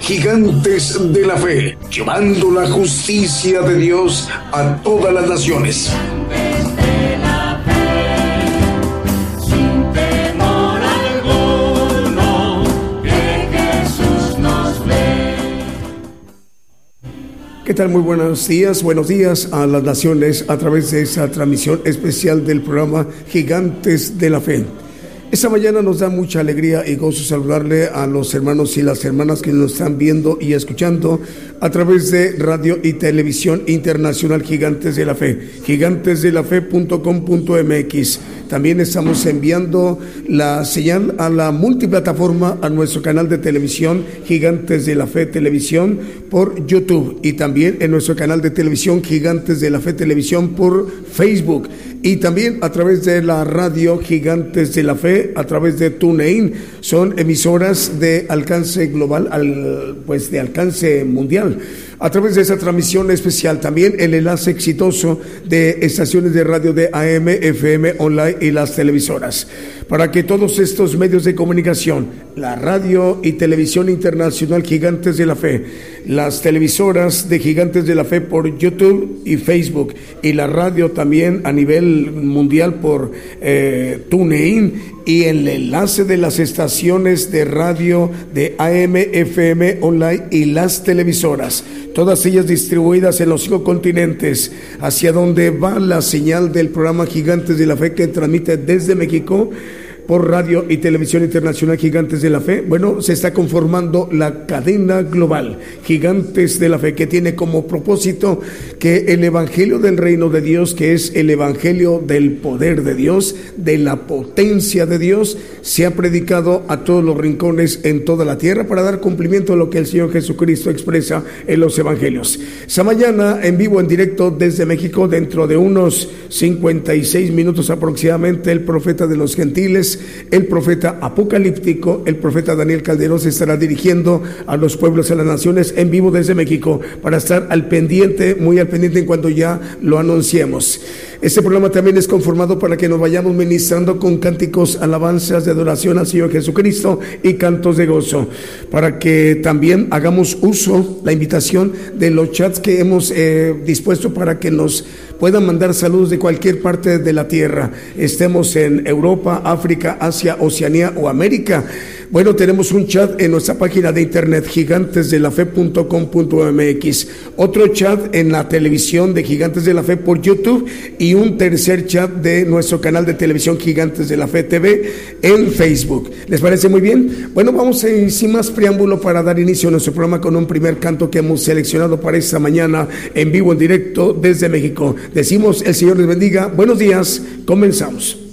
Gigantes de la Fe, llevando la justicia de Dios a todas las naciones. ¿Qué tal? Muy buenos días, buenos días a las naciones a través de esa transmisión especial del programa Gigantes de la Fe. Esta mañana nos da mucha alegría y gozo saludarle a los hermanos y las hermanas que nos están viendo y escuchando a través de radio y televisión internacional Gigantes de la Fe, gigantesdelafe.com.mx. También estamos enviando la señal a la multiplataforma, a nuestro canal de televisión Gigantes de la Fe Televisión por YouTube y también en nuestro canal de televisión Gigantes de la Fe Televisión por Facebook y también a través de la radio Gigantes de la Fe, a través de TuneIn. Son emisoras de alcance global, al, pues de alcance mundial. A través de esa transmisión especial, también el enlace exitoso de estaciones de radio de AM, FM, online y las televisoras. Para que todos estos medios de comunicación, la radio y televisión internacional Gigantes de la Fe, las televisoras de Gigantes de la Fe por YouTube y Facebook y la radio también a nivel mundial por eh, TuneIn y el enlace de las estaciones de radio de AM, FM, online y las televisoras, todas ellas distribuidas en los cinco continentes, hacia donde va la señal del programa Gigantes de la Fe que transmite desde México por radio y televisión internacional Gigantes de la Fe. Bueno, se está conformando la cadena global Gigantes de la Fe que tiene como propósito que el Evangelio del Reino de Dios, que es el Evangelio del poder de Dios, de la potencia de Dios, sea predicado a todos los rincones en toda la tierra para dar cumplimiento a lo que el Señor Jesucristo expresa en los Evangelios. Esta mañana en vivo, en directo desde México, dentro de unos 56 minutos aproximadamente, el profeta de los gentiles, el profeta apocalíptico, el profeta Daniel Calderón se estará dirigiendo a los pueblos, a las naciones en vivo desde México para estar al pendiente, muy al pendiente en cuanto ya lo anunciemos. Este programa también es conformado para que nos vayamos ministrando con cánticos, alabanzas de adoración al Señor Jesucristo y cantos de gozo, para que también hagamos uso, la invitación de los chats que hemos eh, dispuesto para que nos puedan mandar saludos de cualquier parte de la tierra, estemos en Europa, África, Asia, Oceanía o América. Bueno, tenemos un chat en nuestra página de internet gigantesdelafe.com.mx, otro chat en la televisión de Gigantes de la Fe por YouTube y un tercer chat de nuestro canal de televisión Gigantes de la Fe TV en Facebook. ¿Les parece muy bien? Bueno, vamos a sin más preámbulo para dar inicio a nuestro programa con un primer canto que hemos seleccionado para esta mañana en vivo, en directo desde México. Decimos, el Señor les bendiga. Buenos días, comenzamos.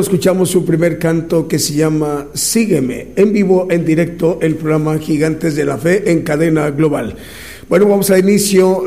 Escuchamos su primer canto que se llama Sígueme, en vivo, en directo, el programa Gigantes de la Fe en cadena global. Bueno, vamos a inicio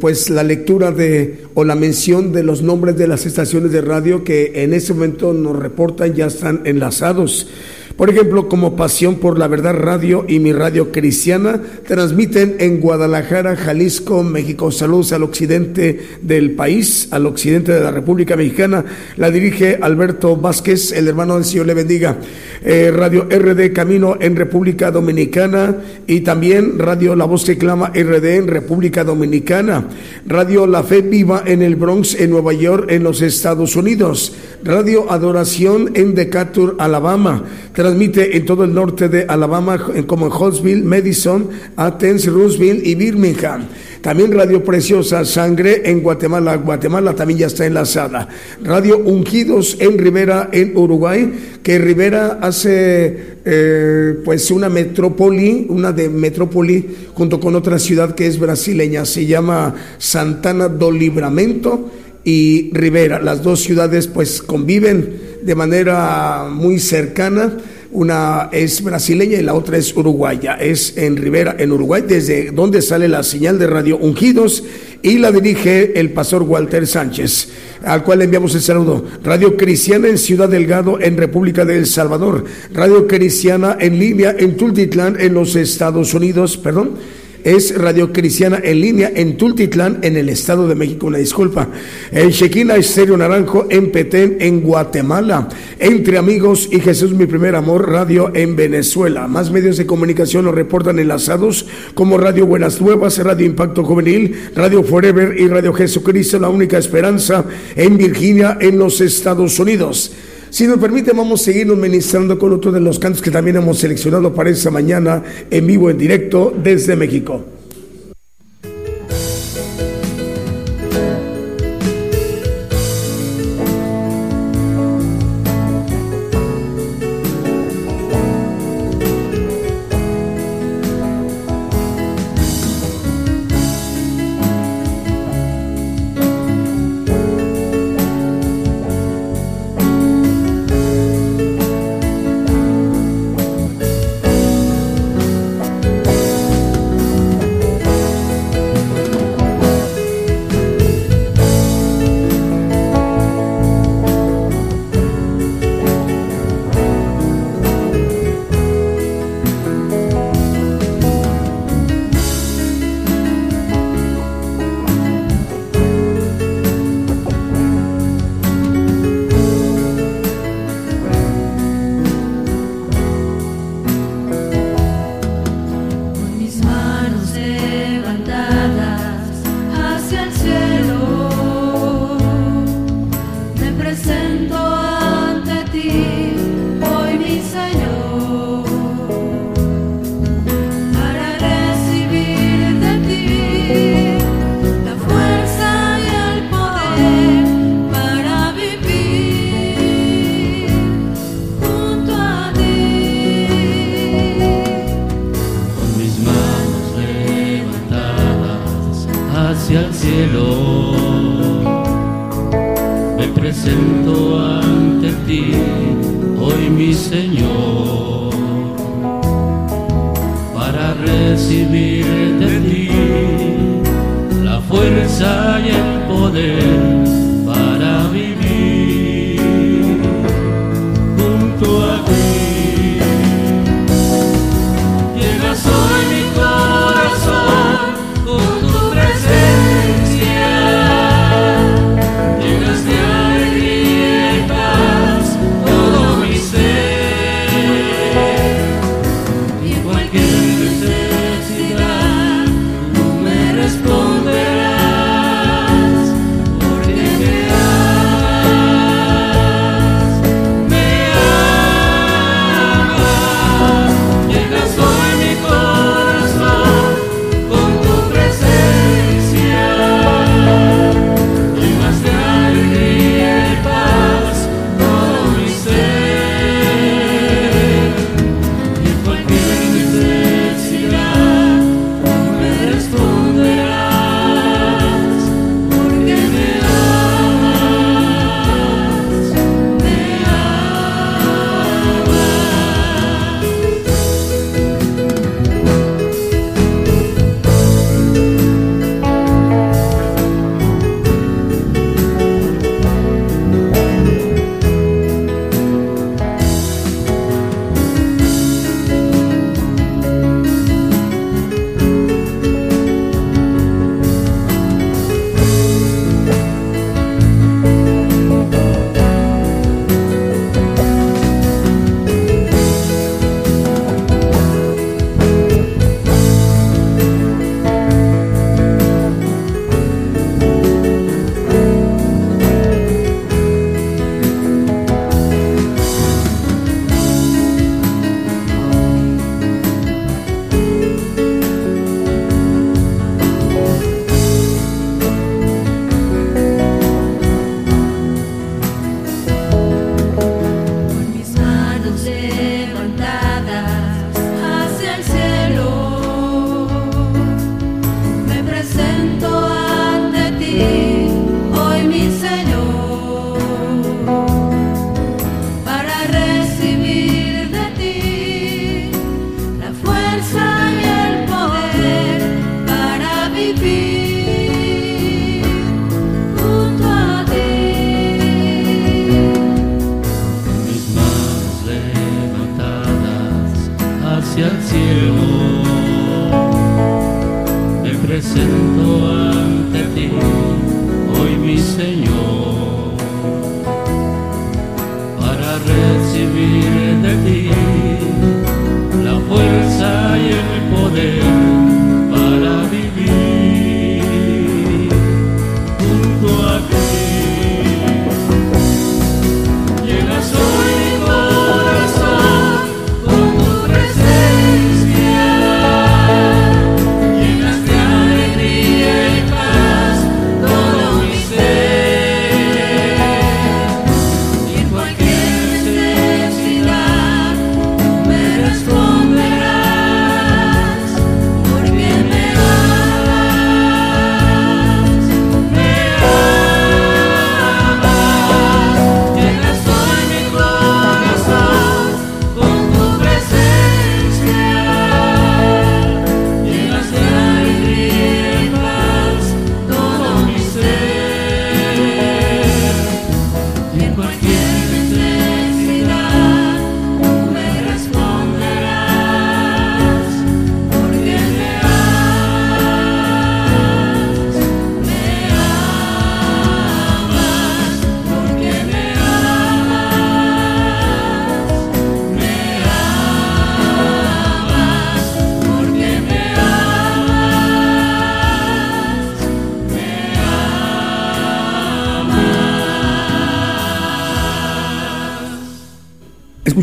pues la lectura de o la mención de los nombres de las estaciones de radio que en este momento nos reportan ya están enlazados. Por ejemplo, como Pasión por la Verdad Radio y mi radio cristiana transmiten en Guadalajara, Jalisco, México. Saludos al occidente del país, al occidente de la República Mexicana. La dirige Alberto Vázquez, el hermano del Señor le bendiga. Eh, radio RD Camino en República Dominicana y también Radio La Voz que Clama RD en República Dominicana. Radio La Fe Viva en el Bronx, en Nueva York, en los Estados Unidos. Radio Adoración en Decatur, Alabama transmite en todo el norte de Alabama, como en Huntsville, Madison, Athens, Roosevelt y Birmingham. También Radio Preciosa Sangre en Guatemala. Guatemala también ya está enlazada. Radio Ungidos en Rivera, en Uruguay, que Rivera hace eh, pues una metrópoli, una de metrópoli, junto con otra ciudad que es brasileña. Se llama Santana do Libramento y Rivera. Las dos ciudades pues conviven de manera muy cercana. Una es brasileña y la otra es uruguaya. Es en Rivera, en Uruguay, desde donde sale la señal de Radio Ungidos y la dirige el pastor Walter Sánchez, al cual le enviamos el saludo. Radio Cristiana en Ciudad Delgado, en República de El Salvador. Radio Cristiana en línea en Tultitlán, en los Estados Unidos, perdón es Radio Cristiana en línea en Tultitlán, en el Estado de México. Una disculpa. En Chequina Estéreo Naranjo, en Petén, en Guatemala. Entre Amigos y Jesús, mi primer amor, radio en Venezuela. Más medios de comunicación lo reportan enlazados como Radio Buenas Nuevas, Radio Impacto Juvenil, Radio Forever y Radio Jesucristo, la única esperanza en Virginia, en los Estados Unidos. Si nos permite, vamos a seguirnos ministrando con otro de los cantos que también hemos seleccionado para esta mañana en vivo, en directo desde México.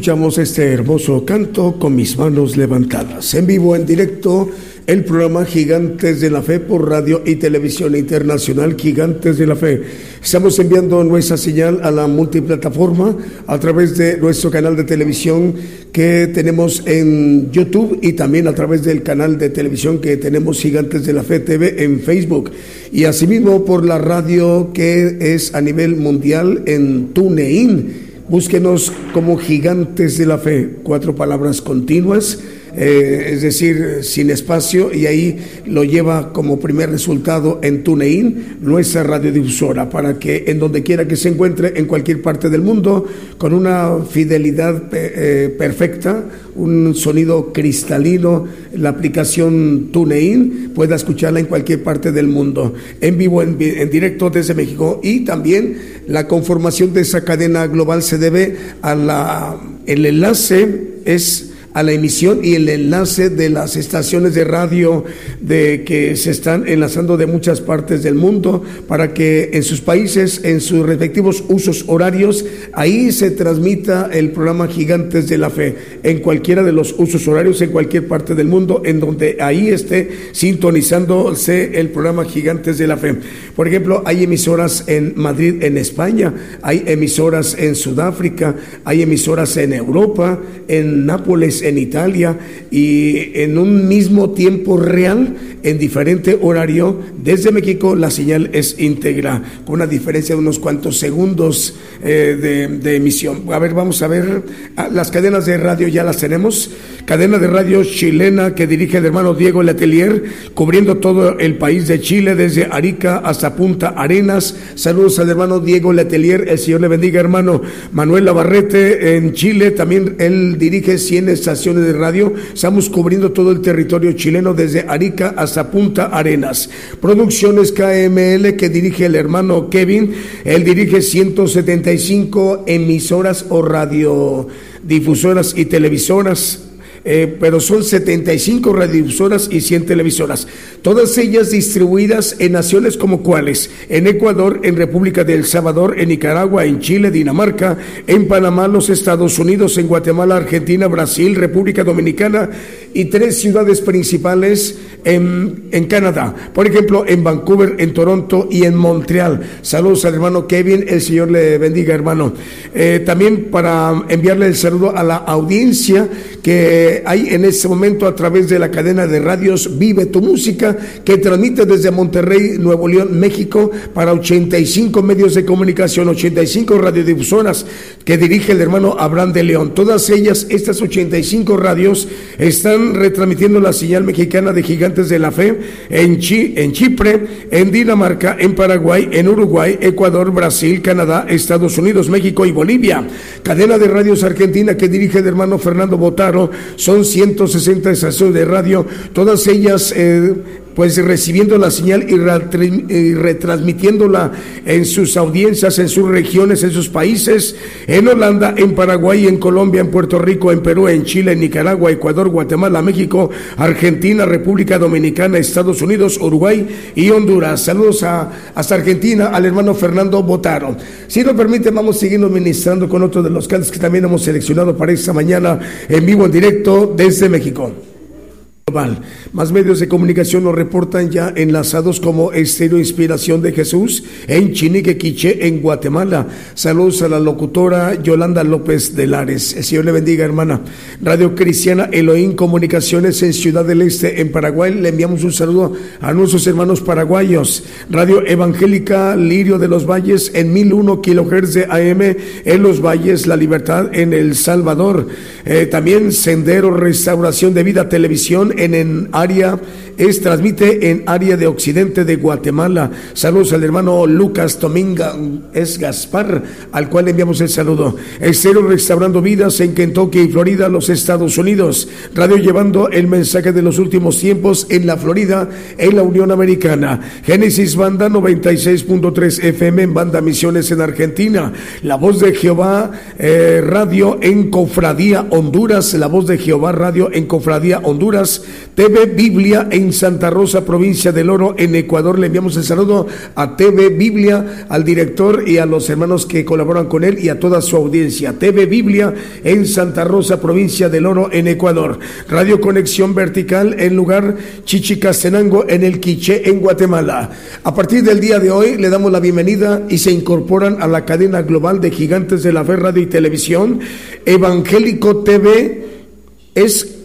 Escuchamos este hermoso canto con mis manos levantadas. En vivo, en directo, el programa Gigantes de la Fe por radio y televisión internacional Gigantes de la Fe. Estamos enviando nuestra señal a la multiplataforma a través de nuestro canal de televisión que tenemos en YouTube y también a través del canal de televisión que tenemos Gigantes de la Fe TV en Facebook. Y asimismo por la radio que es a nivel mundial en TuneIn Búsquenos como gigantes de la fe, cuatro palabras continuas eh, es decir, sin espacio, y ahí lo lleva como primer resultado en TuneIn, nuestra radiodifusora, para que en donde quiera que se encuentre, en cualquier parte del mundo, con una fidelidad eh, perfecta, un sonido cristalino, la aplicación TuneIn, pueda escucharla en cualquier parte del mundo, en vivo, en, en directo desde México, y también la conformación de esa cadena global se debe a la, el enlace es a la emisión y el enlace de las estaciones de radio de que se están enlazando de muchas partes del mundo para que en sus países, en sus respectivos usos horarios, ahí se transmita el programa Gigantes de la Fe, en cualquiera de los usos horarios, en cualquier parte del mundo, en donde ahí esté sintonizándose el programa Gigantes de la Fe. Por ejemplo, hay emisoras en Madrid, en España, hay emisoras en Sudáfrica, hay emisoras en Europa, en Nápoles, en Italia y en un mismo tiempo real, en diferente horario, desde México la señal es íntegra, con una diferencia de unos cuantos segundos eh, de, emisión. A ver, vamos a ver, ah, las cadenas de radio ya las tenemos. Cadena de radio chilena que dirige el hermano Diego Letelier, cubriendo todo el país de Chile, desde Arica hasta Punta Arenas. Saludos al hermano Diego Letelier, el Señor le bendiga, hermano Manuel Labarrete en Chile, también él dirige 100 estaciones de radio. Estamos cubriendo todo el territorio chileno desde Arica hasta Punta Arenas. Producciones KML que dirige el hermano Kevin. Él dirige 175 emisoras o radiodifusoras y televisoras eh, pero son 75 radiodifusoras y 100 televisoras, todas ellas distribuidas en naciones como cuáles, en Ecuador, en República del Salvador, en Nicaragua, en Chile, Dinamarca, en Panamá, los Estados Unidos, en Guatemala, Argentina, Brasil, República Dominicana y tres ciudades principales en, en Canadá, por ejemplo, en Vancouver, en Toronto y en Montreal. Saludos al hermano Kevin, el Señor le bendiga, hermano. Eh, también para enviarle el saludo a la audiencia que hay en este momento a través de la cadena de radios Vive tu Música, que transmite desde Monterrey, Nuevo León, México, para 85 medios de comunicación, 85 radiodifusoras que dirige el hermano Abraham de León. Todas ellas, estas 85 radios, están retransmitiendo la señal mexicana de Gigantes de la Fe en, en Chipre, en Dinamarca, en Paraguay, en Uruguay, Ecuador, Brasil, Canadá, Estados Unidos, México y Bolivia. Cadena de radios argentina que dirige el hermano Fernando Botaro son 160 estaciones de radio, todas ellas eh, pues recibiendo la señal y retransmitiéndola en sus audiencias, en sus regiones, en sus países, en Holanda, en Paraguay, en Colombia, en Puerto Rico, en Perú, en Chile, en Nicaragua, Ecuador, Guatemala, México, Argentina, República Dominicana, Estados Unidos, Uruguay y Honduras. Saludos a, hasta Argentina al hermano Fernando Botaro. Si nos permite, vamos siguiendo ministrando con otro de los cantos que también hemos seleccionado para esta mañana en vivo, en directo desde México. Más medios de comunicación nos reportan ya enlazados como Estéreo Inspiración de Jesús en Chinique, Quiche, en Guatemala. Saludos a la locutora Yolanda López de Lares. Señor le bendiga, hermana. Radio Cristiana Elohim Comunicaciones en Ciudad del Este, en Paraguay. Le enviamos un saludo a nuestros hermanos paraguayos. Radio Evangélica Lirio de los Valles en 1001 kHz de AM en los Valles, La Libertad en El Salvador. Eh, también Sendero Restauración de Vida Televisión en, área, es transmite en área de occidente de Guatemala. Saludos al hermano Lucas Dominga, es Gaspar, al cual enviamos el saludo. Estero Restaurando Vidas en Kentucky y Florida, los Estados Unidos. Radio llevando el mensaje de los últimos tiempos en la Florida, en la Unión Americana. Génesis Banda 96.3 FM en Banda Misiones en Argentina. La Voz de Jehová eh, Radio en Cofradía Honduras. La Voz de Jehová Radio en Cofradía Honduras. TV Biblia en Santa Rosa, provincia del Oro, en Ecuador. Le enviamos el saludo a TV Biblia, al director y a los hermanos que colaboran con él y a toda su audiencia. TV Biblia en Santa Rosa, provincia del Oro, en Ecuador. Radio Conexión Vertical en lugar Chichicastenango, en el Quiché, en Guatemala. A partir del día de hoy le damos la bienvenida y se incorporan a la cadena global de gigantes de la fe, radio y televisión. Evangélico TV es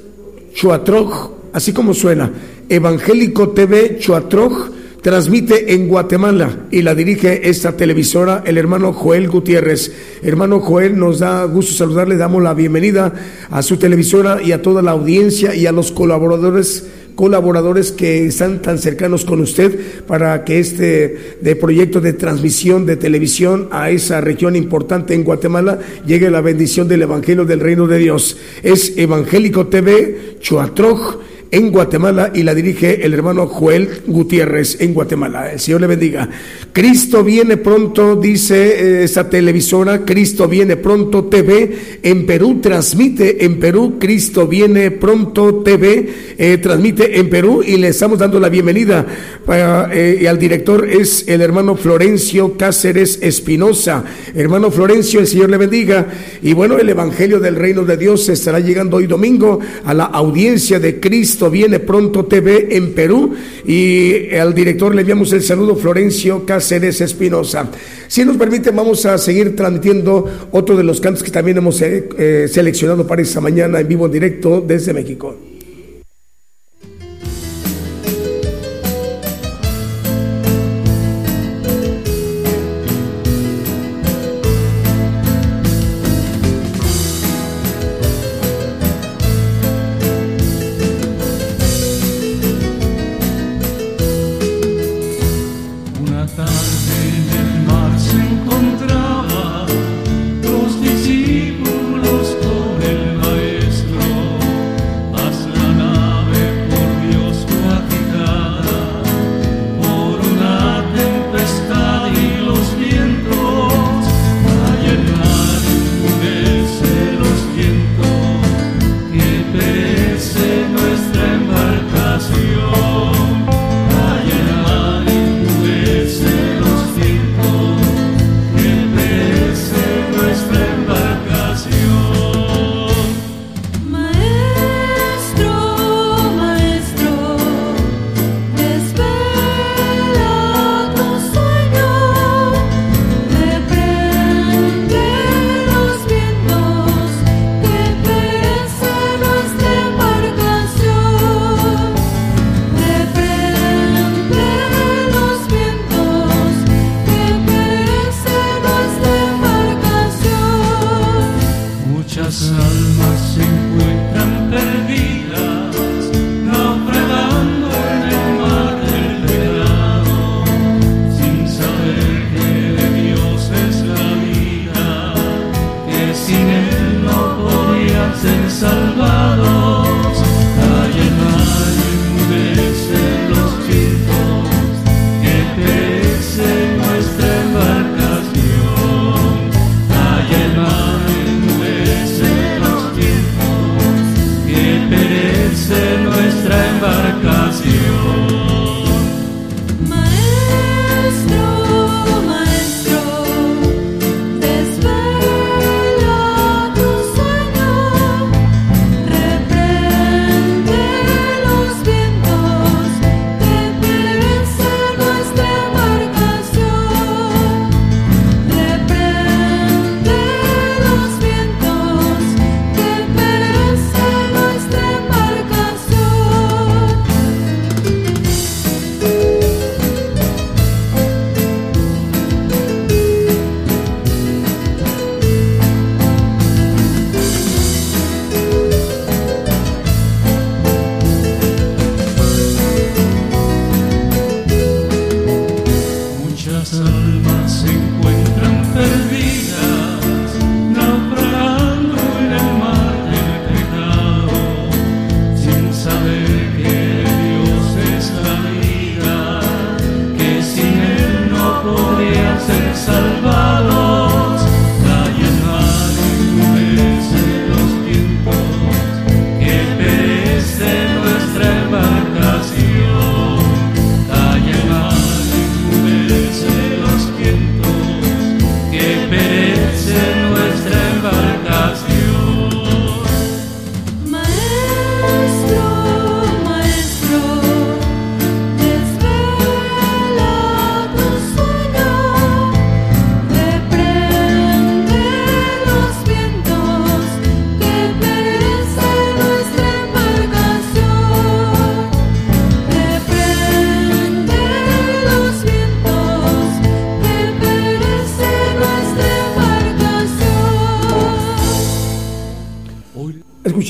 Chuatroj, así como suena, Evangélico TV Chuatroj, transmite en Guatemala y la dirige esta televisora el hermano Joel Gutiérrez. Hermano Joel, nos da gusto saludarle, damos la bienvenida a su televisora y a toda la audiencia y a los colaboradores colaboradores que están tan cercanos con usted para que este de proyecto de transmisión de televisión a esa región importante en Guatemala llegue la bendición del Evangelio del Reino de Dios. Es Evangélico TV Chuatroj en Guatemala y la dirige el hermano Joel Gutiérrez en Guatemala. El Señor le bendiga. Cristo viene pronto, dice eh, esta televisora, Cristo viene pronto TV. En Perú transmite en Perú, Cristo viene pronto TV, eh, transmite en Perú y le estamos dando la bienvenida. Eh, y al director es el hermano Florencio Cáceres Espinosa. Hermano Florencio, el Señor le bendiga. Y bueno, el Evangelio del Reino de Dios estará llegando hoy domingo a la audiencia de Cristo Viene Pronto TV en Perú y al director le enviamos el saludo Florencio Cáceres Espinosa. Si nos permite, vamos a seguir transmitiendo otro de los cantos que también hemos eh, eh, seleccionado para esta mañana en vivo directo desde México.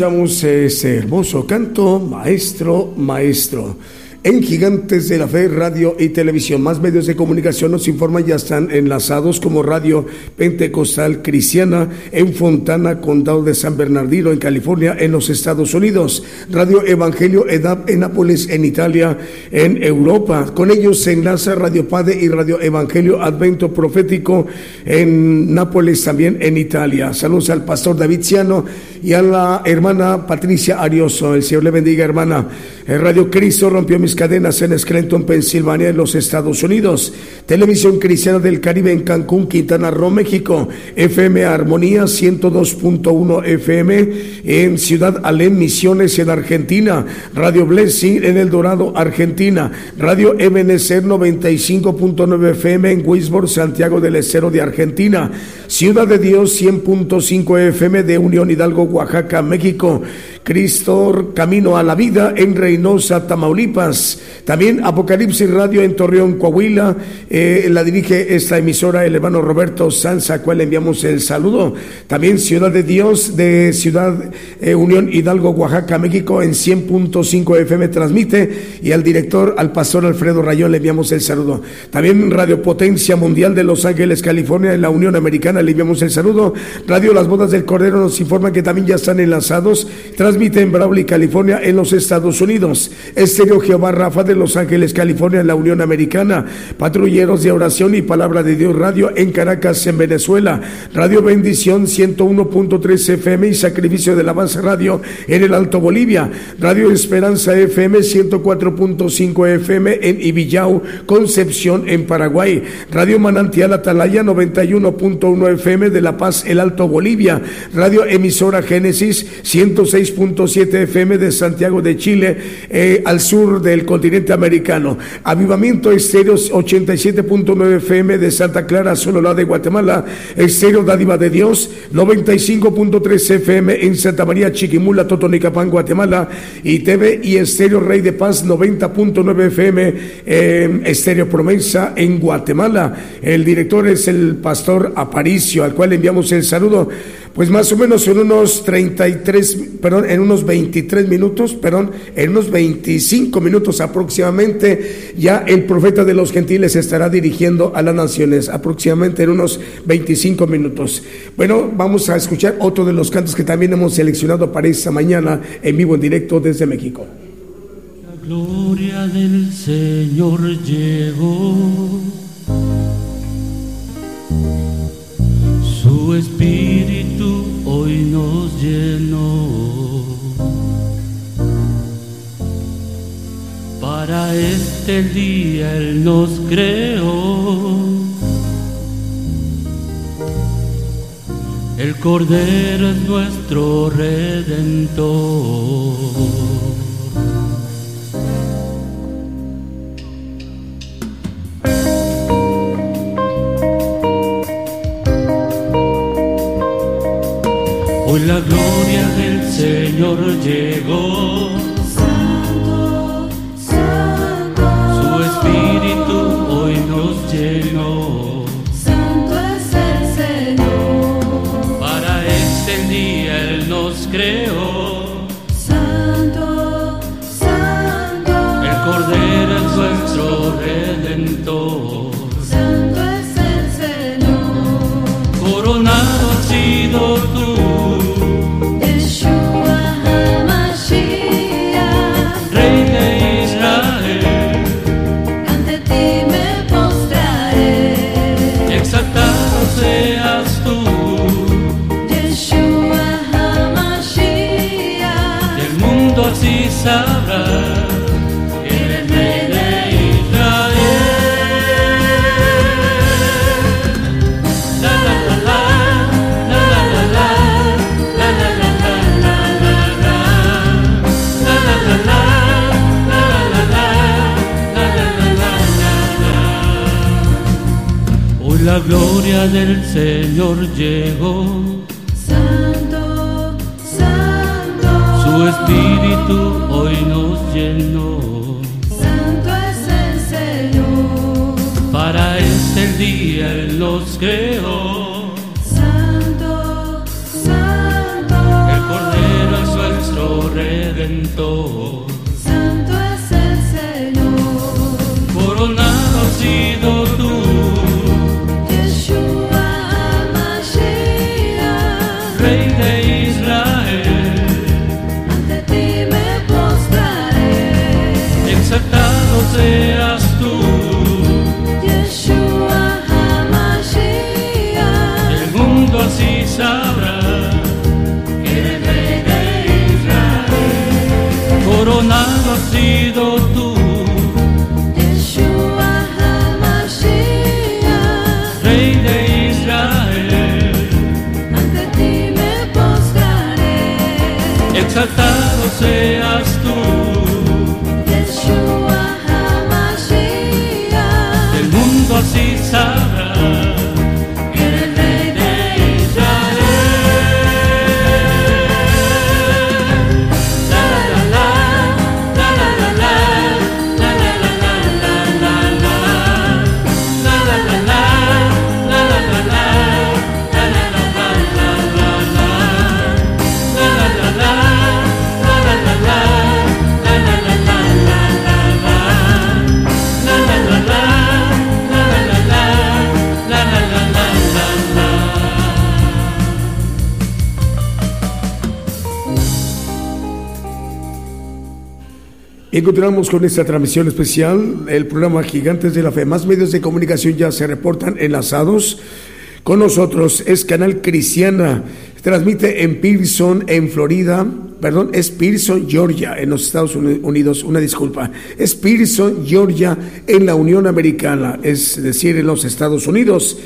Escuchamos ese hermoso canto, Maestro, Maestro. En Gigantes de la Fe, Radio y Televisión, más medios de comunicación nos informan ya están enlazados como Radio Pentecostal Cristiana en Fontana, Condado de San Bernardino, en California, en los Estados Unidos. Radio Evangelio EDAP en Nápoles, en Italia, en Europa. Con ellos se enlaza Radio Padre y Radio Evangelio Advento Profético en Nápoles, también en Italia. Saludos al pastor David Ciano y a la hermana Patricia Arioso. El Señor le bendiga, hermana. El Radio Cristo rompió mis cadenas en Scranton, Pensilvania, en los Estados Unidos. Televisión Cristiana del Caribe en Cancún, Quintana Roo, México. FM Armonía 102.1 FM en Ciudad Alem, Misiones en Argentina. Radio Blessing en El Dorado, Argentina. Radio Ebenezer 95.9 FM en Wisborne, Santiago del Estero de Argentina. Ciudad de Dios 100.5 FM de Unión Hidalgo, Oaxaca, México. Cristo Camino a la Vida en Reynosa, Tamaulipas. También Apocalipsis Radio en Torreón, Coahuila. Eh, la dirige esta emisora el hermano Roberto Sanza, a cual le enviamos el saludo. También Ciudad de Dios de Ciudad eh, Unión Hidalgo, Oaxaca, México en 100.5 FM transmite. Y al director, al pastor Alfredo Rayón, le enviamos el saludo. También Radio Potencia Mundial de Los Ángeles, California, en la Unión Americana, le enviamos el saludo. Radio Las Bodas del Cordero nos informa que también ya están enlazados. Transmite en Brawley, California, en los Estados Unidos. Estéreo Jehová Rafa de Los Ángeles, California, en la Unión Americana. Patrulleros de Oración y Palabra de Dios Radio en Caracas, en Venezuela. Radio Bendición 101.3 FM y Sacrificio de la Base Radio en el Alto Bolivia. Radio Esperanza FM 104.5 FM en Ibillau, Concepción, en Paraguay. Radio Manantial Atalaya 91.1 FM de La Paz, el Alto Bolivia. Radio Emisora Génesis 106.7 FM de Santiago de Chile, eh, al sur del continente americano. Avivamiento Estéreo 87.9 FM de Santa Clara, Sololá de Guatemala. Estéreo Dádiva de Dios 95.3 FM en Santa María Chiquimula, Totonicapán, Guatemala. Y TV y Estéreo Rey de Paz 90.9 FM eh, Estéreo Promesa en Guatemala. El director es el pastor Aparicio, al cual enviamos el saludo. Pues más o menos en unos 33, perdón, en unos 23 minutos, perdón, en unos 25 minutos aproximadamente, ya el profeta de los gentiles estará dirigiendo a las naciones, aproximadamente en unos 25 minutos. Bueno, vamos a escuchar otro de los cantos que también hemos seleccionado para esta mañana en vivo, en directo desde México. La gloria del Señor llegó. Su espíritu hoy nos llenó. Para este día Él nos creó. El Cordero es nuestro redentor. Hoy la gloria del Señor llegó. Santo, Santo, Su espíritu hoy nos llenó. Santo es el Señor. Para este día Él nos creó. Santo, Santo, El Cordero es nuestro redentor. Santo es el Señor. Coronado has sido tú, gloria del Señor llegó. Santo, Santo, Su espíritu hoy nos llenó. Santo es el Señor. Para este día Él nos creó. Santo, Santo, El Cordero es nuestro redentor. Bien, continuamos con esta transmisión especial, el programa Gigantes de la Fe. Más medios de comunicación ya se reportan enlazados con nosotros. Es Canal Cristiana, transmite en Pearson, en Florida, perdón, es Pearson, Georgia, en los Estados Unidos, una disculpa. Es Pearson, Georgia, en la Unión Americana, es decir, en los Estados Unidos.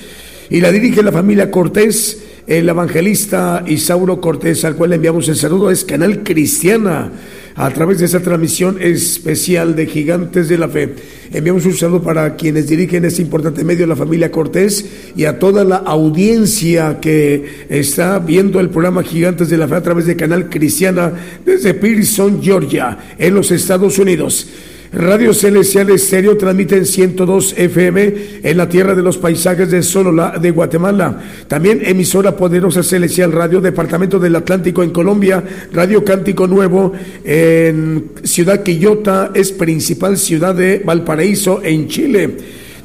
Y la dirige la familia Cortés, el evangelista Isauro Cortés, al cual le enviamos el saludo, es Canal Cristiana a través de esa transmisión especial de Gigantes de la Fe. Enviamos un saludo para quienes dirigen este importante medio, la familia Cortés, y a toda la audiencia que está viendo el programa Gigantes de la Fe a través de Canal Cristiana desde Pearson, Georgia, en los Estados Unidos. Radio Celestial Estéreo transmite en 102 FM en la tierra de los paisajes de Solola de Guatemala. También emisora Poderosa Celestial Radio, Departamento del Atlántico en Colombia. Radio Cántico Nuevo en Ciudad Quillota, es principal ciudad de Valparaíso en Chile.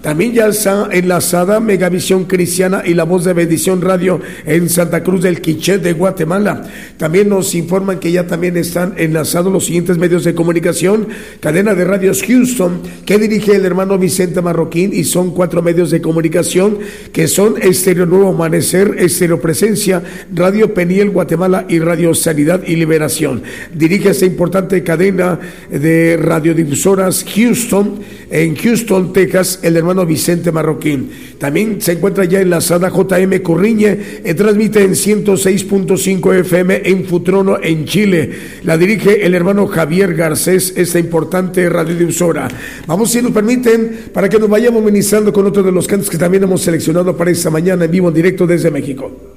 También ya está enlazada Megavisión Cristiana y La Voz de Bendición Radio en Santa Cruz del Quiché de Guatemala. También nos informan que ya también están enlazados los siguientes medios de comunicación. Cadena de Radios Houston, que dirige el hermano Vicente Marroquín y son cuatro medios de comunicación que son Estéreo Nuevo Amanecer, Estéreo Presencia, Radio Peniel Guatemala y Radio Sanidad y Liberación. Dirige esta importante cadena de radiodifusoras Houston, en Houston, Texas, el hermano Vicente Marroquín. También se encuentra ya enlazada JM Corriñe, eh, transmite en 106.5 FM en Futrono, en Chile. La dirige el hermano Javier Garcés, esta importante radiodifusora. Vamos, si nos permiten, para que nos vayamos ministrando con otro de los cantos que también hemos seleccionado para esta mañana en vivo, en directo desde México.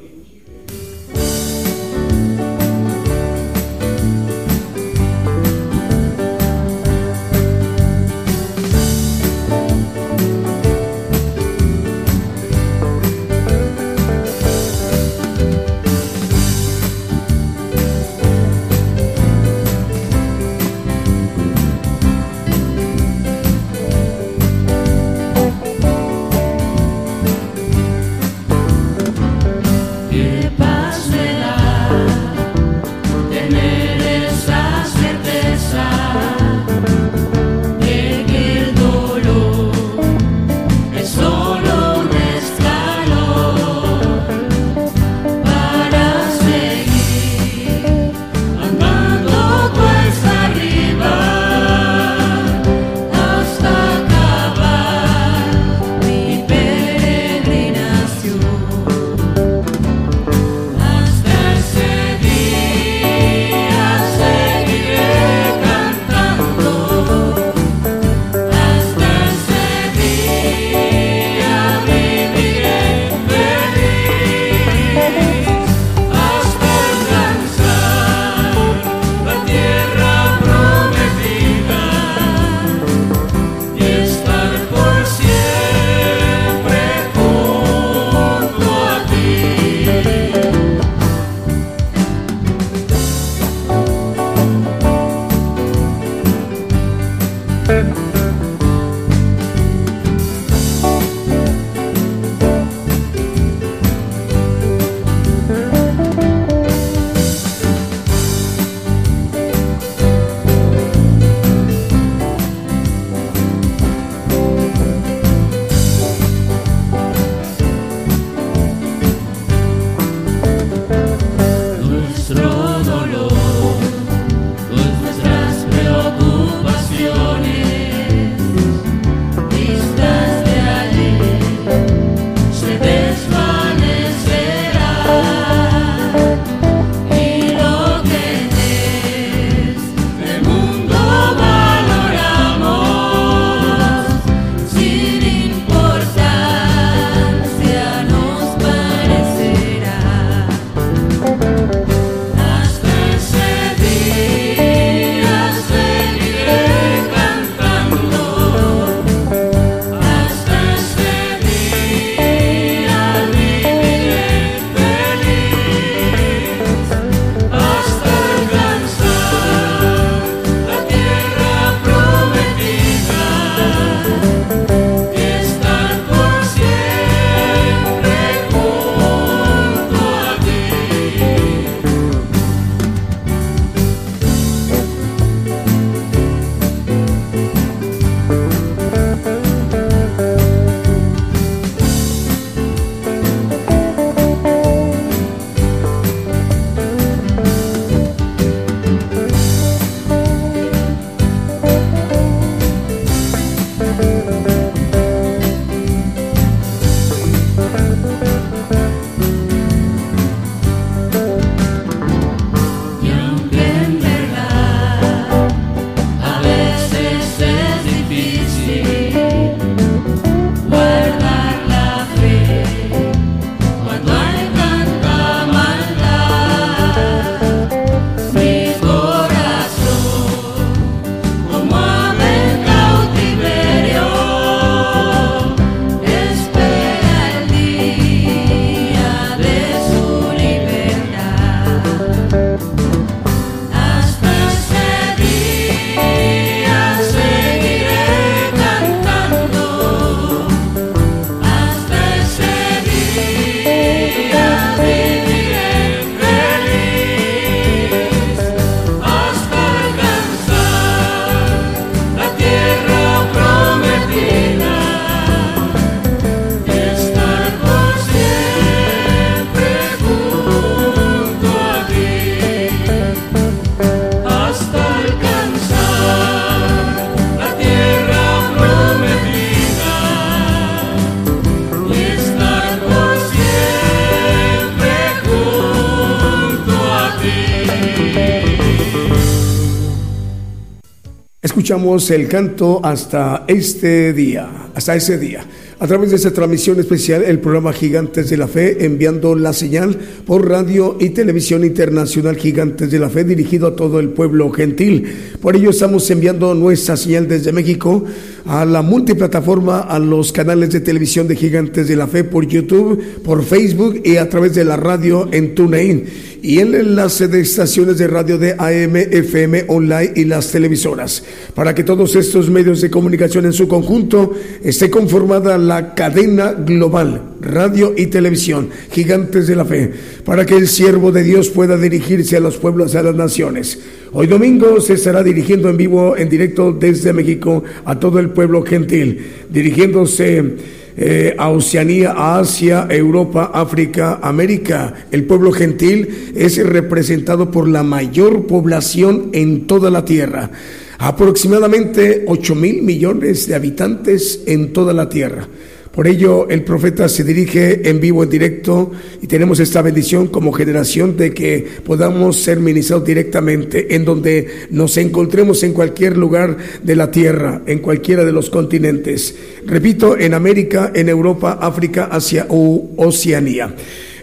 Escuchamos el canto hasta este día, hasta ese día. A través de esta transmisión especial, el programa Gigantes de la Fe, enviando la señal por radio y televisión internacional Gigantes de la Fe, dirigido a todo el pueblo gentil. Por ello estamos enviando nuestra señal desde México a la multiplataforma, a los canales de televisión de Gigantes de la Fe por YouTube, por Facebook y a través de la radio en TuneIn y el enlace de estaciones de radio de AM, FM, online y las televisoras. Para que todos estos medios de comunicación en su conjunto esté conformada la cadena global, radio y televisión, gigantes de la fe, para que el siervo de Dios pueda dirigirse a los pueblos y a las naciones. Hoy domingo se estará dirigiendo en vivo, en directo desde México a todo el pueblo gentil, dirigiéndose eh, a Oceanía, a Asia, Europa, África, América. El pueblo gentil es representado por la mayor población en toda la tierra. Aproximadamente 8 mil millones de habitantes en toda la tierra. Por ello, el profeta se dirige en vivo, en directo, y tenemos esta bendición como generación de que podamos ser ministrados directamente en donde nos encontremos en cualquier lugar de la tierra, en cualquiera de los continentes. Repito, en América, en Europa, África, Asia o Oceanía.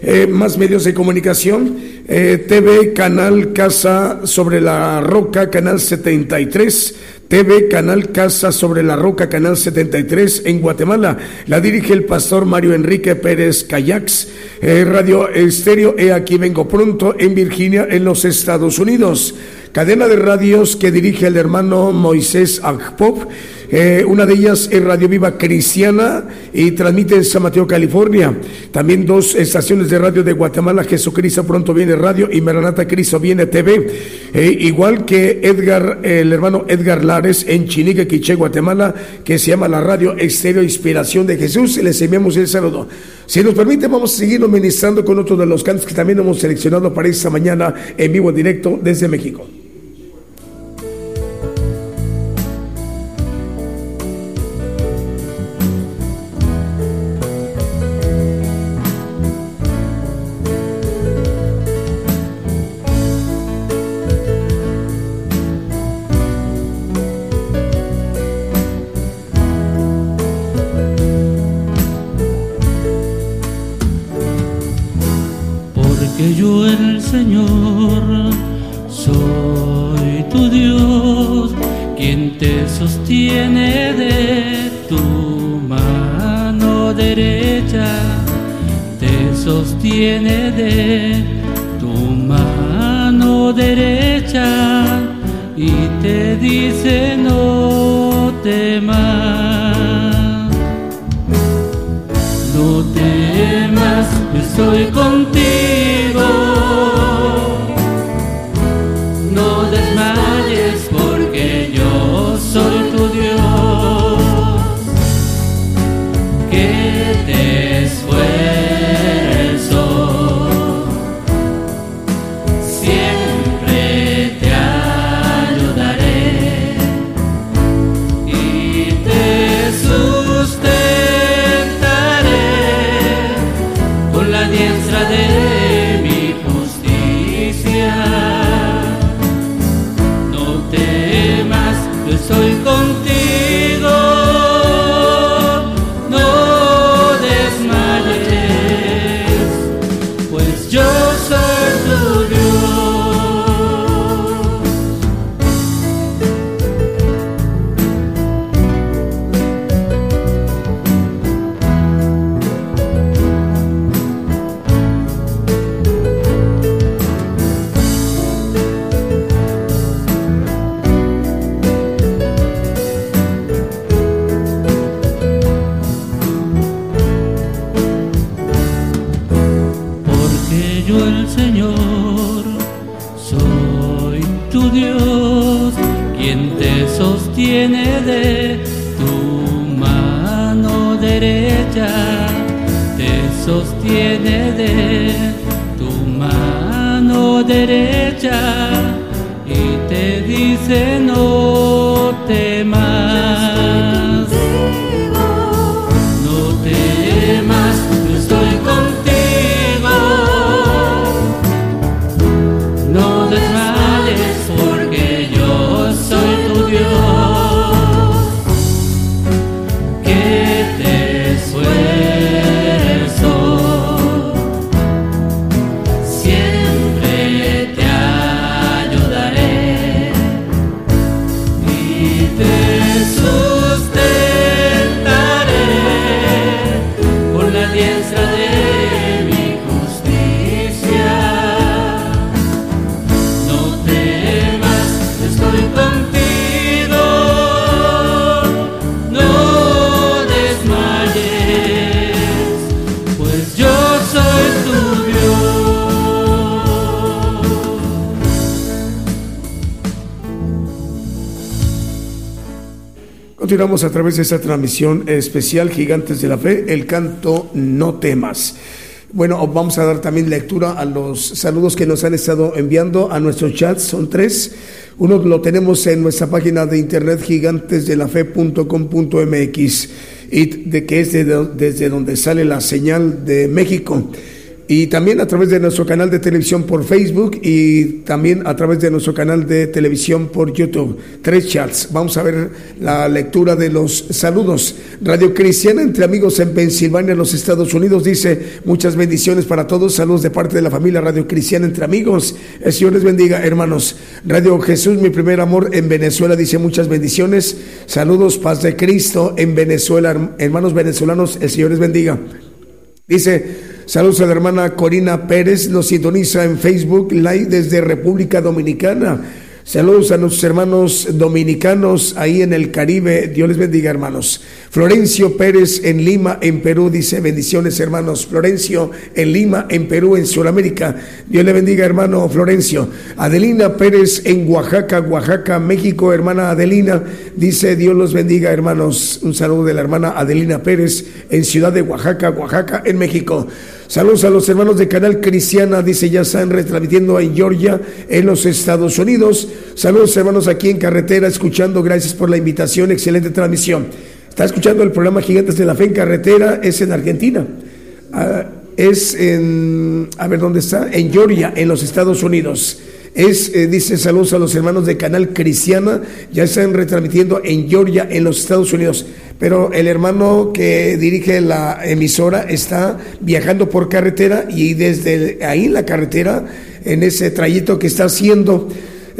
Eh, más medios de comunicación, eh, TV, Canal Casa sobre la Roca, Canal 73, TV, Canal Casa sobre la Roca, Canal 73 en Guatemala. La dirige el pastor Mario Enrique Pérez Cayax. Eh, Radio Estéreo, he aquí vengo pronto en Virginia, en los Estados Unidos. Cadena de radios que dirige el hermano Moisés Agpop. Eh, una de ellas es Radio Viva Cristiana y transmite en San Mateo, California. También dos estaciones de radio de Guatemala, Jesucristo Pronto Viene Radio y Maranata Cristo Viene TV. Eh, igual que Edgar, el hermano Edgar Lares en Chinique, Quiché, Guatemala, que se llama la Radio Estéreo Inspiración de Jesús. Les enviamos el saludo. Si nos permite, vamos a seguir ministrando con otro de los cantos que también hemos seleccionado para esta mañana en vivo directo desde México. Continuamos a través de esta transmisión especial Gigantes de la Fe, el canto No temas. Bueno, vamos a dar también lectura a los saludos que nos han estado enviando a nuestros chats, son tres. Uno lo tenemos en nuestra página de internet gigantesdelafe.com.mx y de que es de desde donde sale la señal de México. Y también a través de nuestro canal de televisión por Facebook y también a través de nuestro canal de televisión por YouTube. Tres chats. Vamos a ver la lectura de los saludos. Radio Cristiana entre amigos en Pensilvania, los Estados Unidos, dice muchas bendiciones para todos. Saludos de parte de la familia Radio Cristiana entre amigos. El Señor les bendiga, hermanos. Radio Jesús, mi primer amor en Venezuela, dice muchas bendiciones. Saludos, paz de Cristo en Venezuela. Hermanos venezolanos, el Señor les bendiga. Dice, saludos a la hermana Corina Pérez, nos sintoniza en Facebook Live desde República Dominicana. Saludos a nuestros hermanos dominicanos ahí en el Caribe. Dios les bendiga, hermanos. Florencio Pérez en Lima, en Perú, dice bendiciones, hermanos. Florencio en Lima, en Perú, en Sudamérica. Dios le bendiga, hermano Florencio. Adelina Pérez en Oaxaca, Oaxaca, México, hermana Adelina. Dice Dios los bendiga, hermanos. Un saludo de la hermana Adelina Pérez en Ciudad de Oaxaca, Oaxaca, en México. Saludos a los hermanos de Canal Cristiana, dice ya están retransmitiendo en Georgia, en los Estados Unidos. Saludos hermanos aquí en carretera, escuchando, gracias por la invitación, excelente transmisión. Está escuchando el programa Gigantes de la Fe en carretera, es en Argentina. Ah, es en, a ver dónde está, en Georgia, en los Estados Unidos. Es, eh, dice saludos a los hermanos de Canal Cristiana, ya están retransmitiendo en Georgia, en los Estados Unidos. Pero el hermano que dirige la emisora está viajando por carretera y desde ahí la carretera, en ese trayecto que está haciendo,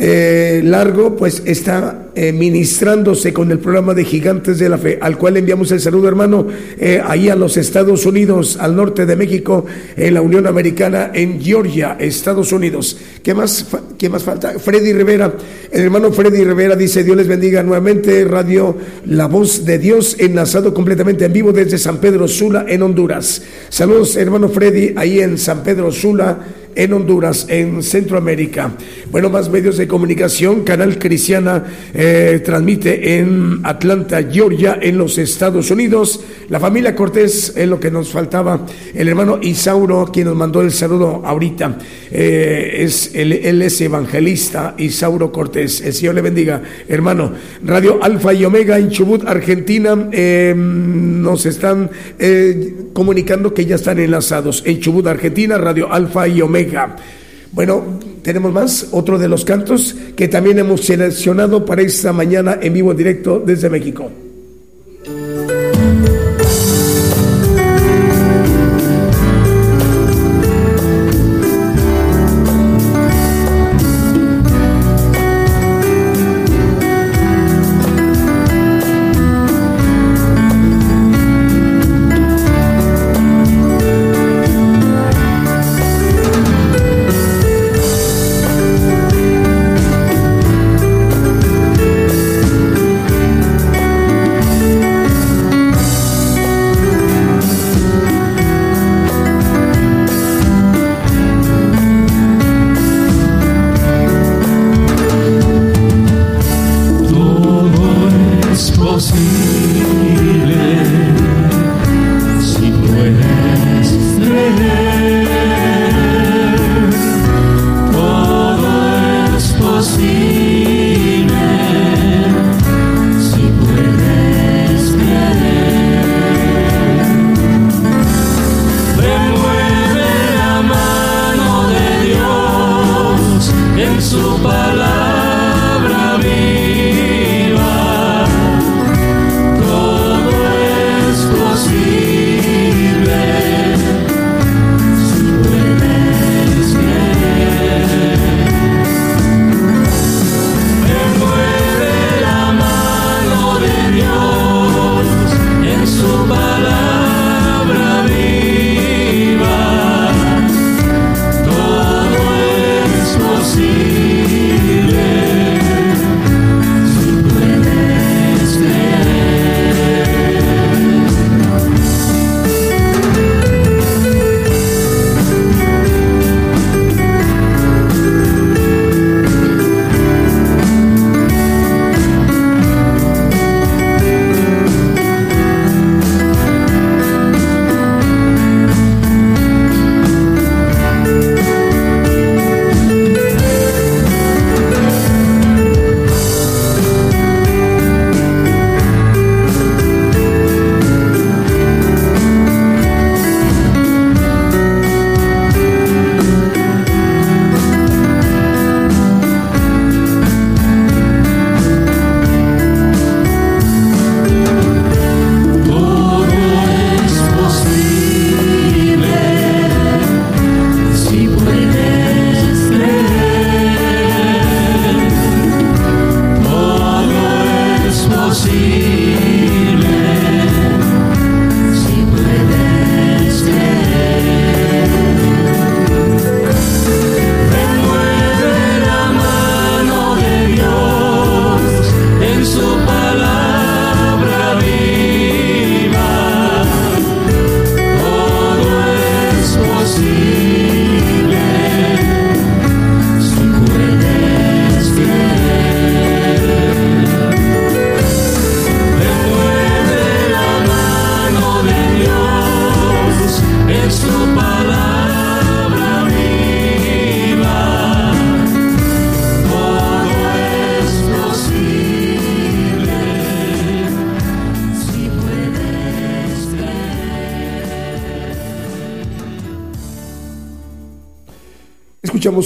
eh, largo, pues está eh, ministrándose con el programa de Gigantes de la Fe, al cual enviamos el saludo, hermano, eh, ahí a los Estados Unidos, al norte de México, en la Unión Americana, en Georgia, Estados Unidos. ¿Qué más, qué más falta? Freddy Rivera, el hermano Freddy Rivera dice, Dios les bendiga nuevamente, Radio La Voz de Dios, enlazado completamente en vivo desde San Pedro Sula, en Honduras. Saludos, hermano Freddy, ahí en San Pedro Sula, en Honduras, en Centroamérica. Bueno, más medios de comunicación, Canal Cristiana eh, transmite en Atlanta, Georgia, en los Estados Unidos. La familia Cortés es lo que nos faltaba. El hermano Isauro, quien nos mandó el saludo ahorita, eh, es él, él es evangelista, Isauro Cortés. El Señor le bendiga, hermano. Radio Alfa y Omega en Chubut, Argentina, eh, nos están eh, comunicando que ya están enlazados. En Chubut, Argentina, Radio Alfa y Omega. Bueno, tenemos más, otro de los cantos que también hemos seleccionado para esta mañana en vivo directo desde México.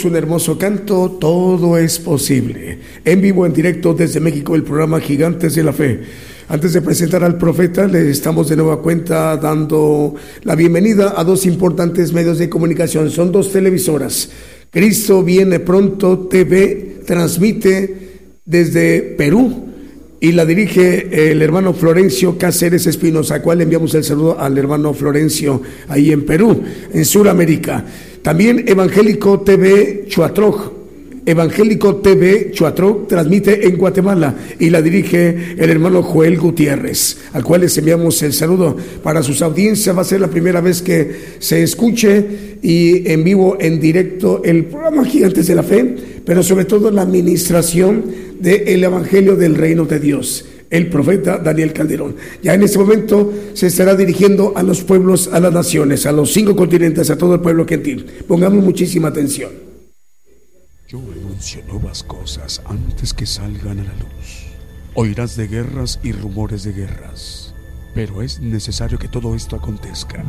Un hermoso canto, todo es posible. En vivo, en directo desde México, el programa Gigantes de la Fe. Antes de presentar al profeta, le estamos de nueva cuenta dando la bienvenida a dos importantes medios de comunicación. Son dos televisoras. Cristo viene pronto TV transmite desde Perú y la dirige el hermano Florencio Cáceres Espinosa, a cual le enviamos el saludo al hermano Florencio ahí en Perú, en Sudamérica. También Evangélico TV Chuatroj, Evangélico TV Chuatroj transmite en Guatemala y la dirige el hermano Joel Gutiérrez, al cual les enviamos el saludo para sus audiencias. Va a ser la primera vez que se escuche y en vivo, en directo, el programa Gigantes de la Fe, pero sobre todo la administración del Evangelio del Reino de Dios el profeta Daniel Calderón. Ya en este momento se estará dirigiendo a los pueblos, a las naciones, a los cinco continentes, a todo el pueblo gentil. Pongamos muchísima atención. Yo anuncio nuevas cosas antes que salgan a la luz. Oirás de guerras y rumores de guerras, pero es necesario que todo esto acontezca.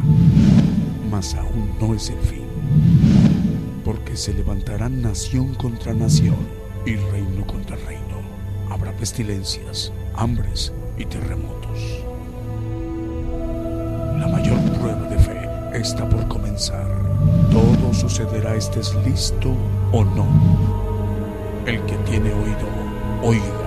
Mas aún no es el fin, porque se levantarán nación contra nación y reino contra reino. Habrá pestilencias, hambres y terremotos. La mayor prueba de fe está por comenzar. Todo sucederá estés listo o no. El que tiene oído, oiga.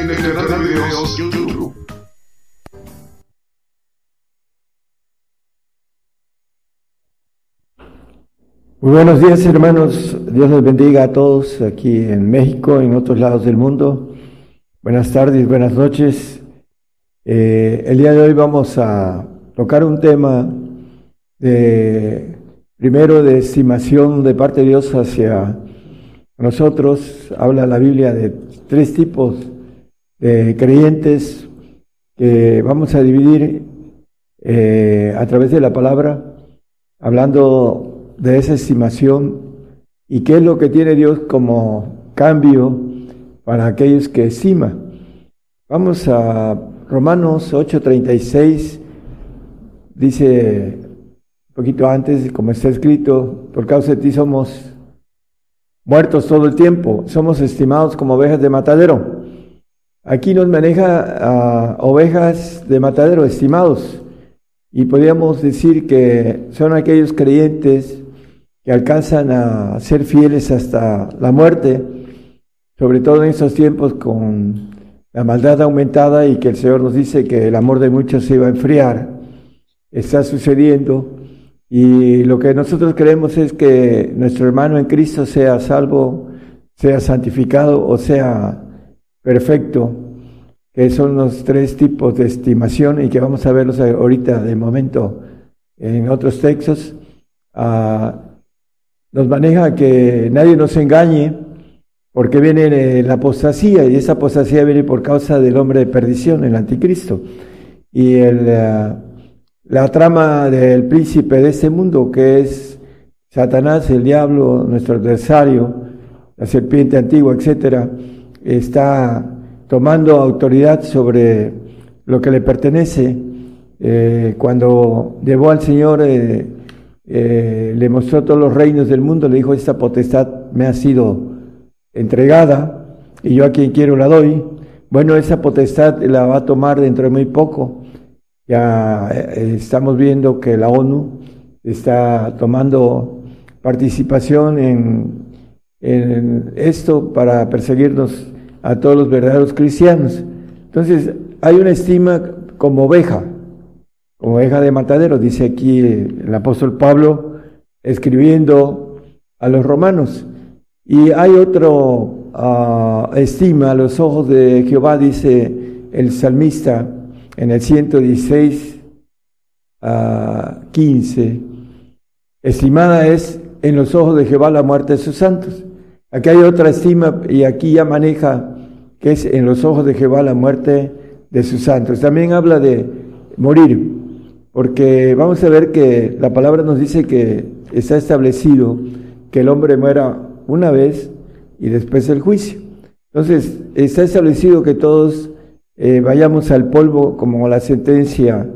En el canal de videos YouTube. Muy buenos días hermanos, Dios les bendiga a todos aquí en México, en otros lados del mundo. Buenas tardes, buenas noches. Eh, el día de hoy vamos a tocar un tema de, primero de estimación de parte de Dios hacia nosotros. Habla la Biblia de tres tipos de creyentes que vamos a dividir eh, a través de la palabra, hablando de esa estimación y qué es lo que tiene Dios como cambio para aquellos que estima. Vamos a Romanos 8:36, dice un poquito antes, como está escrito, por causa de ti somos muertos todo el tiempo, somos estimados como ovejas de matadero. Aquí nos maneja ovejas de matadero, estimados, y podríamos decir que son aquellos creyentes que alcanzan a ser fieles hasta la muerte, sobre todo en estos tiempos con la maldad aumentada y que el Señor nos dice que el amor de muchos se iba a enfriar, está sucediendo. Y lo que nosotros queremos es que nuestro hermano en Cristo sea salvo, sea santificado o sea perfecto, que son los tres tipos de estimación y que vamos a verlos ahorita de momento en otros textos. Ah, nos maneja que nadie nos engañe, porque viene la apostasía, y esa apostasía viene por causa del hombre de perdición, el anticristo. Y el, la, la trama del príncipe de este mundo, que es Satanás, el diablo, nuestro adversario, la serpiente antigua, etcétera, está tomando autoridad sobre lo que le pertenece. Eh, cuando llevó al Señor eh, eh, le mostró todos los reinos del mundo, le dijo, esta potestad me ha sido entregada y yo a quien quiero la doy. Bueno, esa potestad la va a tomar dentro de muy poco. Ya estamos viendo que la ONU está tomando participación en, en esto para perseguirnos a todos los verdaderos cristianos. Entonces, hay una estima como oveja, como oveja de matadero, dice aquí el apóstol Pablo escribiendo a los romanos. Y hay otro ah, estima a los ojos de Jehová, dice el salmista en el 116 a 15. Estimada es en los ojos de Jehová la muerte de sus santos. Aquí hay otra estima y aquí ya maneja que es en los ojos de Jehová la muerte de sus santos. También habla de morir, porque vamos a ver que la palabra nos dice que está establecido que el hombre muera una vez y después el juicio. Entonces, está establecido que todos eh, vayamos al polvo como la sentencia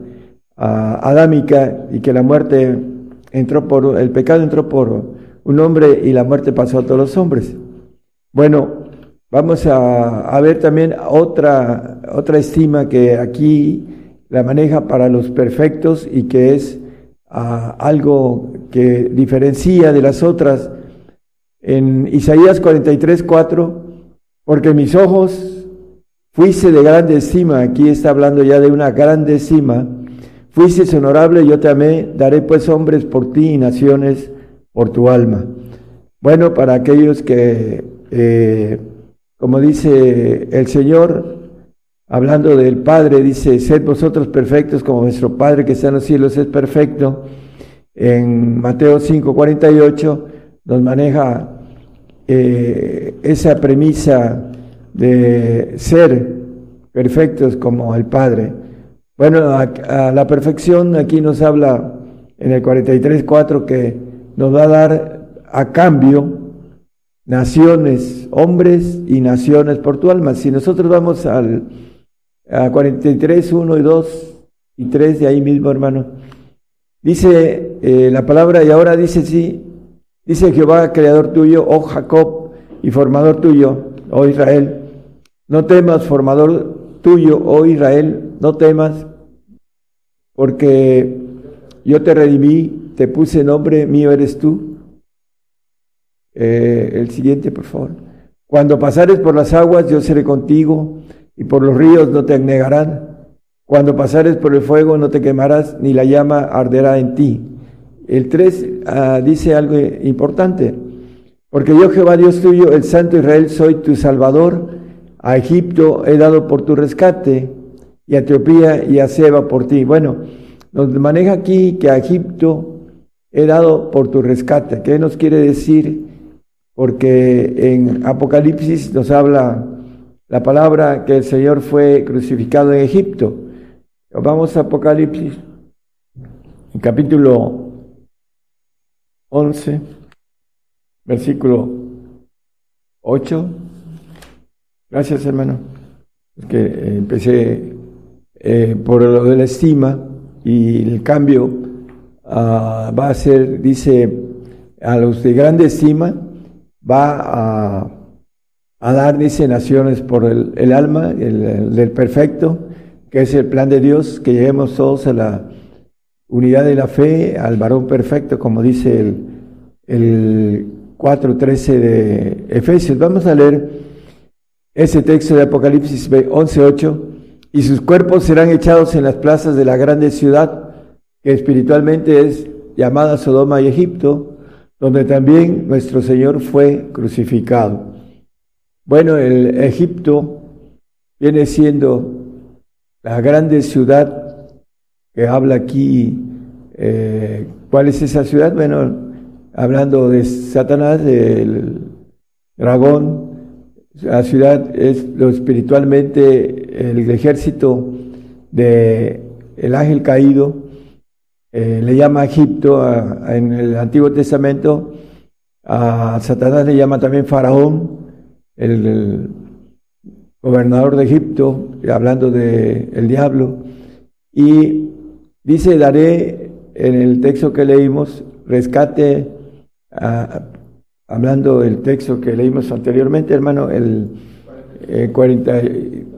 ah, adámica y que la muerte entró por, el pecado entró por un hombre y la muerte pasó a todos los hombres. Bueno, vamos a, ver también otra, otra estima que aquí la maneja para los perfectos y que es ah, algo que diferencia de las otras. En Isaías 43, 4, porque mis ojos fuiste de grande estima, aquí está hablando ya de una grande estima, fuiste honorable, yo te amé, daré pues hombres por ti y naciones por tu alma. Bueno, para aquellos que, eh, como dice el Señor, hablando del Padre, dice, sed vosotros perfectos como vuestro Padre que está en los cielos es perfecto. En Mateo 5, 48 nos maneja eh, esa premisa de ser perfectos como el Padre. Bueno, a, a la perfección aquí nos habla en el 43, 4 que nos va a dar a cambio naciones, hombres y naciones por tu alma. Si nosotros vamos al a 43, 1 y 2 y 3 de ahí mismo, hermano. Dice eh, la palabra y ahora dice sí, dice Jehová, creador tuyo, oh Jacob y formador tuyo, oh Israel. No temas, formador tuyo, oh Israel, no temas, porque yo te redimí, te puse nombre, mío eres tú. Eh, el siguiente, por favor. Cuando pasares por las aguas, yo seré contigo y por los ríos no te anegarán. Cuando pasares por el fuego no te quemarás, ni la llama arderá en ti. El 3 ah, dice algo importante, porque yo Jehová Dios tuyo, el Santo Israel, soy tu Salvador, a Egipto he dado por tu rescate, y a Etiopía y a Seba por ti. Bueno, nos maneja aquí que a Egipto he dado por tu rescate. ¿Qué nos quiere decir? Porque en Apocalipsis nos habla la palabra que el Señor fue crucificado en Egipto. Vamos a Apocalipsis, capítulo 11, versículo 8. Gracias, hermano. Que eh, empecé eh, por lo de la estima y el cambio ah, va a ser, dice, a los de grande estima, va a dar, dice, naciones por el, alma, el, del perfecto, que es el plan de Dios, que lleguemos todos a la unidad de la fe, al varón perfecto, como dice el, el 4.13 de Efesios. Vamos a leer ese texto de Apocalipsis 11.8, y sus cuerpos serán echados en las plazas de la grande ciudad, que espiritualmente es llamada Sodoma y Egipto, donde también nuestro Señor fue crucificado. Bueno, el Egipto viene siendo la grande ciudad que habla aquí. Eh, ¿Cuál es esa ciudad? Bueno, hablando de Satanás, del dragón, la ciudad es lo espiritualmente el ejército de el ángel caído, eh, le llama Egipto en el Antiguo Testamento, a Satanás le llama también Faraón, el, gobernador de Egipto, hablando del el diablo, y dice, daré en el texto que leímos, rescate, hablando del texto que leímos anteriormente, hermano, el,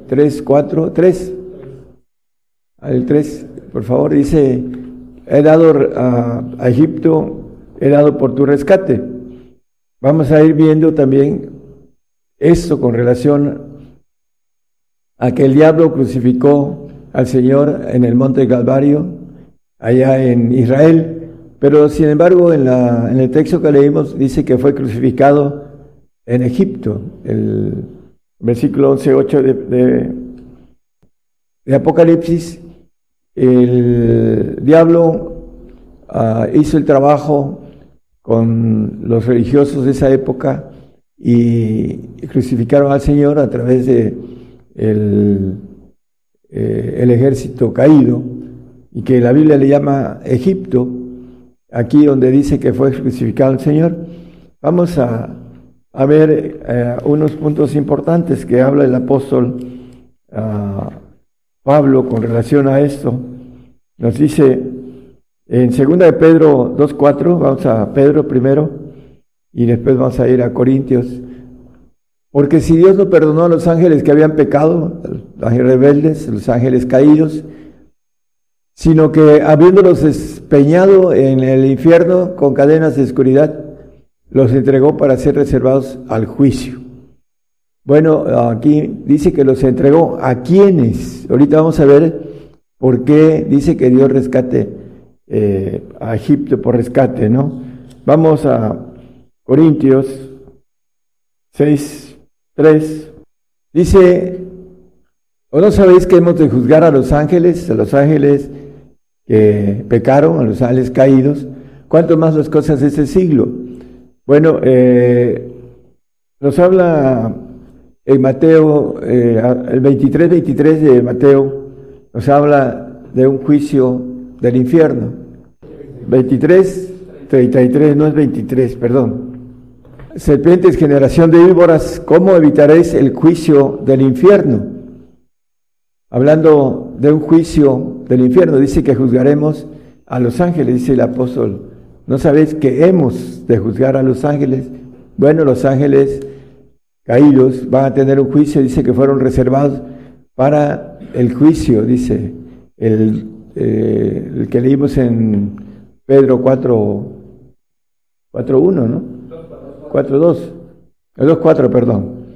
43, 4, 3, el 3, por favor, dice, he dado a, a Egipto, he dado por tu rescate. Vamos a ir viendo también esto con relación a que el diablo crucificó al Señor en el monte Calvario allá en Israel, pero sin embargo en, la, en el texto que leímos dice que fue crucificado en Egipto, el versículo 11, 8 de, de, Apocalipsis, el diablo ah, hizo el trabajo con los religiosos de esa época y crucificaron al Señor a través de el, eh, el ejército caído y que la Biblia le llama Egipto, aquí donde dice que fue crucificado el Señor. Vamos a, a ver eh, unos puntos importantes que habla el apóstol ah, Pablo con relación a esto. Nos dice en 2 de Pedro 2.4, vamos a Pedro primero, y después vamos a ir a Corintios. Porque si Dios no perdonó a los ángeles que habían pecado, los ángeles rebeldes, los ángeles caídos, sino que habiéndolos espeñado en el infierno con cadenas de oscuridad, los entregó para ser reservados al juicio. Bueno, aquí dice que los entregó a quienes. Ahorita vamos a ver por qué dice que Dios rescate eh, a Egipto por rescate, ¿no? Vamos a Corintios 6, 3, dice, ¿o no sabéis que hemos de juzgar a los ángeles, a los ángeles que pecaron, a los ángeles caídos? ¿Cuánto más las cosas de ese siglo? Bueno, eh, nos habla en Mateo, eh, el 23, 23 de Mateo, nos habla de un juicio del infierno. 23, 33, no es 23, perdón. Serpientes, generación de víboras, ¿cómo evitaréis el juicio del infierno? Hablando de un juicio del infierno, dice que juzgaremos a los ángeles, dice el apóstol. ¿No sabéis que hemos de juzgar a los ángeles? Bueno, los ángeles caídos van a tener un juicio, dice que fueron reservados para el juicio, dice el, eh, que leímos en Pedro 4, 4.1, ¿no? 4.2, el 2.4, perdón.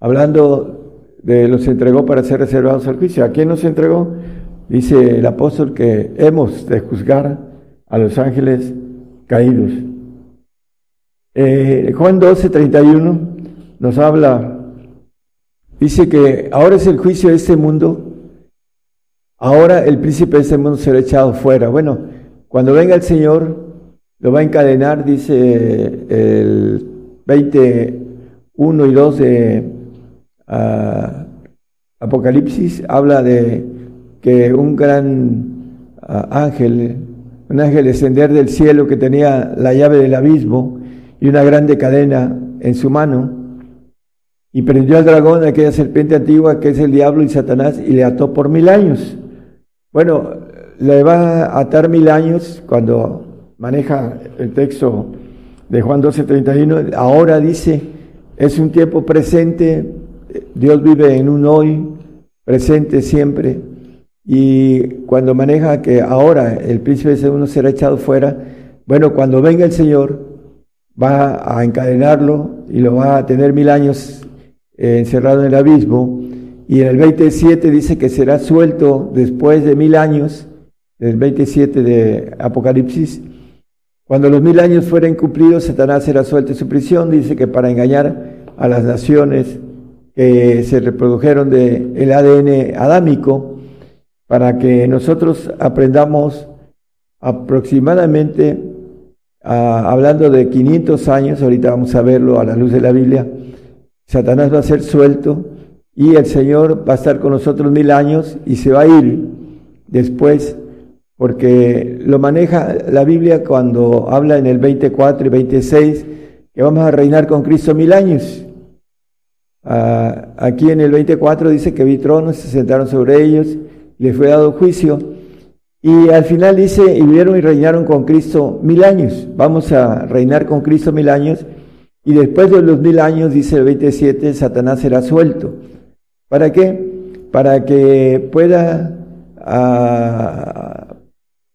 Hablando de los entregó para ser reservados al juicio. ¿A quién nos entregó? Dice el apóstol que hemos de juzgar a los ángeles caídos. Eh, Juan 12, 31 nos habla, dice que ahora es el juicio de este mundo, ahora el príncipe de este mundo será echado fuera. Bueno, cuando venga el Señor, lo va a encadenar, dice el 21 y 2 de uh, Apocalipsis, habla de que un gran uh, ángel, un ángel descender del cielo que tenía la llave del abismo y una grande cadena en su mano, y prendió al dragón, aquella serpiente antigua que es el diablo y Satanás, y le ató por mil años. Bueno, le va a atar mil años cuando maneja el texto de Juan 12:31, ahora dice, es un tiempo presente, Dios vive en un hoy, presente siempre, y cuando maneja que ahora el príncipe de uno será echado fuera, bueno, cuando venga el Señor, va a encadenarlo y lo va a tener mil años eh, encerrado en el abismo, y en el 27 dice que será suelto después de mil años, el 27 de Apocalipsis, cuando los mil años fueren cumplidos, Satanás será suelto de su prisión, dice que para engañar a las naciones que se reprodujeron del el ADN adámico, para que nosotros aprendamos aproximadamente, hablando de 500 años, ahorita vamos a verlo a la luz de la Biblia, Satanás va a ser suelto y el Señor va a estar con nosotros mil años y se va a ir después porque lo maneja la Biblia cuando habla en el 24 y 26 que vamos a reinar con Cristo mil años. Ah, aquí en el 24 dice que vi tronos, se sentaron sobre ellos, les fue dado juicio. Y al final dice, y vivieron y reinaron con Cristo mil años. Vamos a reinar con Cristo mil años. Y después de los mil años, dice el 27, Satanás será suelto. ¿Para qué? Para que pueda ah,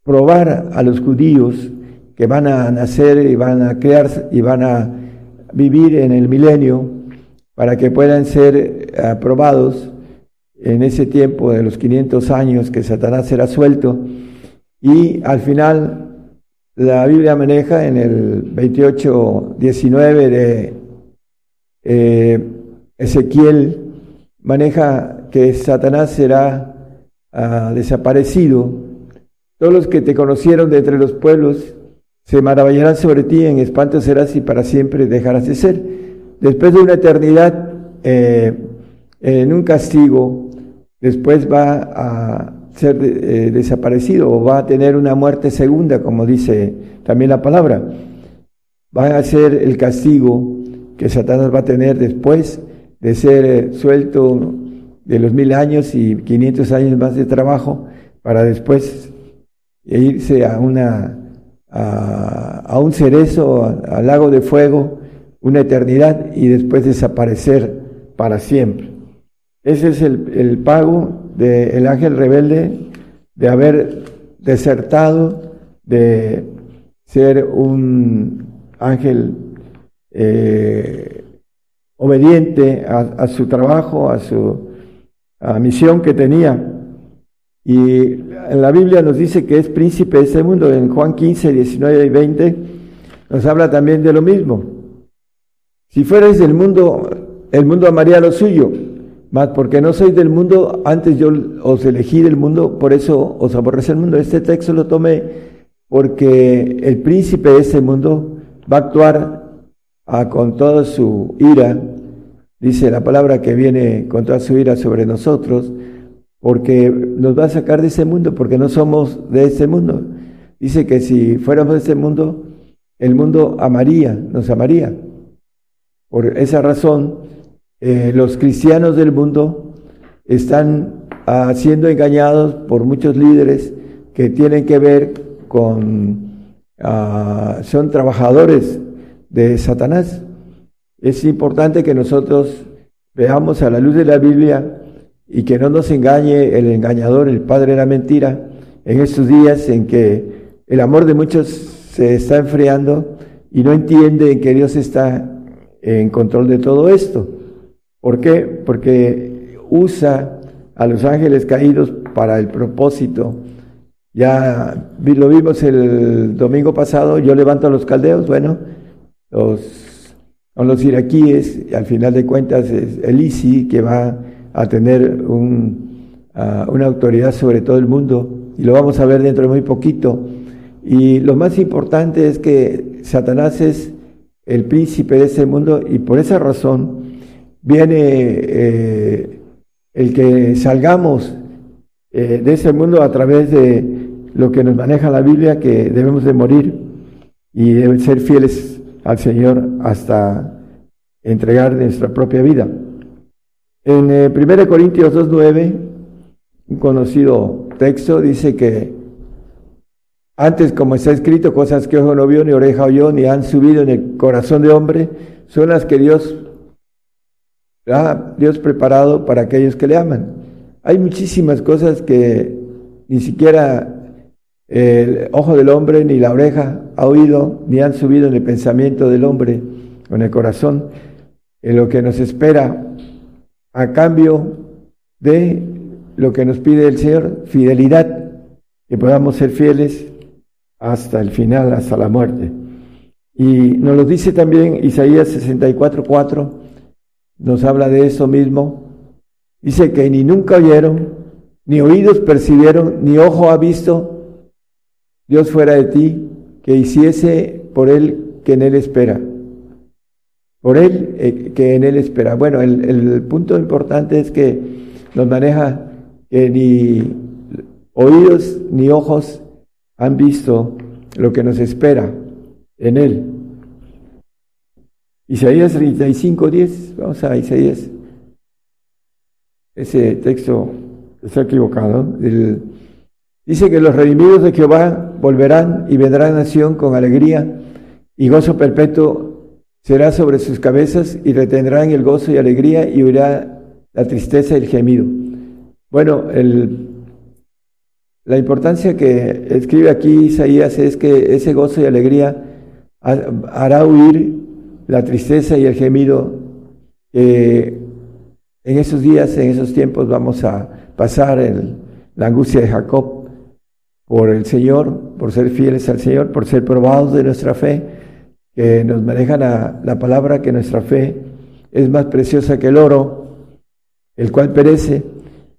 probar a los judíos que van a nacer y van a crear y van a vivir en el milenio para que puedan ser aprobados en ese tiempo de los 500 años que Satanás será suelto y al final la Biblia maneja en el 28, 19 de eh, Ezequiel, maneja que Satanás será ah, desaparecido. Todos los que te conocieron de entre los pueblos se maravillarán sobre ti, en espanto serás y para siempre dejarás de ser. Después de una eternidad eh, en un castigo, después va a ser eh, desaparecido o va a tener una muerte segunda, como dice también la palabra. Va a ser el castigo que Satanás va a tener después de ser eh, suelto de los mil años y 500 años más de trabajo para después irse a una a, a un cerezo, al lago de fuego, una eternidad y después desaparecer para siempre. Ese es el, el pago del ángel rebelde de haber desertado, de ser un ángel eh, obediente a, su trabajo, a su a misión que tenía. Y en la Biblia nos dice que es príncipe de este mundo. En Juan 15, 19 y 20 nos habla también de lo mismo. Si fuerais del mundo, el mundo amaría lo suyo, mas porque no sois del mundo, antes yo os elegí del mundo, por eso os aborrece el mundo. Este texto lo tomé porque el príncipe de este mundo va a actuar ah, con toda su ira, dice la palabra que viene con toda su ira sobre nosotros, porque nos va a sacar de ese mundo, porque no somos de ese mundo. Dice que si fuéramos de ese mundo, el mundo amaría, nos amaría. Por esa razón, eh, los cristianos del mundo están ah, siendo engañados por muchos líderes que tienen que ver con, ah, son trabajadores de Satanás. Es importante que nosotros veamos a la luz de la Biblia y que no nos engañe el engañador, el padre de la mentira, en estos días en que el amor de muchos se está enfriando y no entienden que Dios está en control de todo esto. ¿Por qué? Porque usa a los ángeles caídos para el propósito. Ya lo vimos el domingo pasado, yo levanto a los caldeos, bueno, los, son los iraquíes, y al final de cuentas es el ISI que va a tener un, ah, una autoridad sobre todo el mundo, y lo vamos a ver dentro de muy poquito. Y lo más importante es que Satanás es el príncipe de ese mundo y por esa razón viene eh, el que salgamos eh, de ese mundo a través de lo que nos maneja la Biblia, que debemos de morir y deben ser fieles al Señor hasta entregar nuestra propia vida. En eh, 1 Corintios 2.9, un conocido texto, dice que antes, como está escrito, cosas que ojo no vio, ni oreja oyó, ni han subido en el corazón de hombre, son las que Dios ha Dios preparado para aquellos que le aman. Hay muchísimas cosas que ni siquiera el ojo del hombre ni la oreja ha oído, ni han subido en el pensamiento del hombre o en el corazón, en lo que nos espera a cambio de lo que nos pide el Señor, fidelidad, que podamos ser fieles hasta el final, hasta la muerte. Y nos lo dice también Isaías 64, 4, nos habla de eso mismo. Dice que ni nunca oyeron, ni oídos percibieron, ni ojo ha visto Dios fuera de ti, que hiciese por él que en él espera. Por él eh, que en él espera. Bueno, el, el punto importante es que nos maneja que ni oídos ni ojos han visto lo que nos espera en él. Isaías 35, 10, vamos a Isaías. Ese texto está equivocado. Dice que los redimidos de Jehová volverán y vendrán a Sión con alegría y gozo perpetuo será sobre sus cabezas y retendrán el gozo y alegría y huirá la tristeza y el gemido. Bueno, la importancia que escribe aquí Isaías es que ese gozo y alegría ha- hará huir la tristeza y el gemido que en esos días, en esos tiempos vamos a pasar el- la angustia de Jacob por el Señor, por ser fieles al Señor, por ser probados de nuestra fe, que nos manejan la, la palabra que nuestra fe es más preciosa que el oro, el cual perece.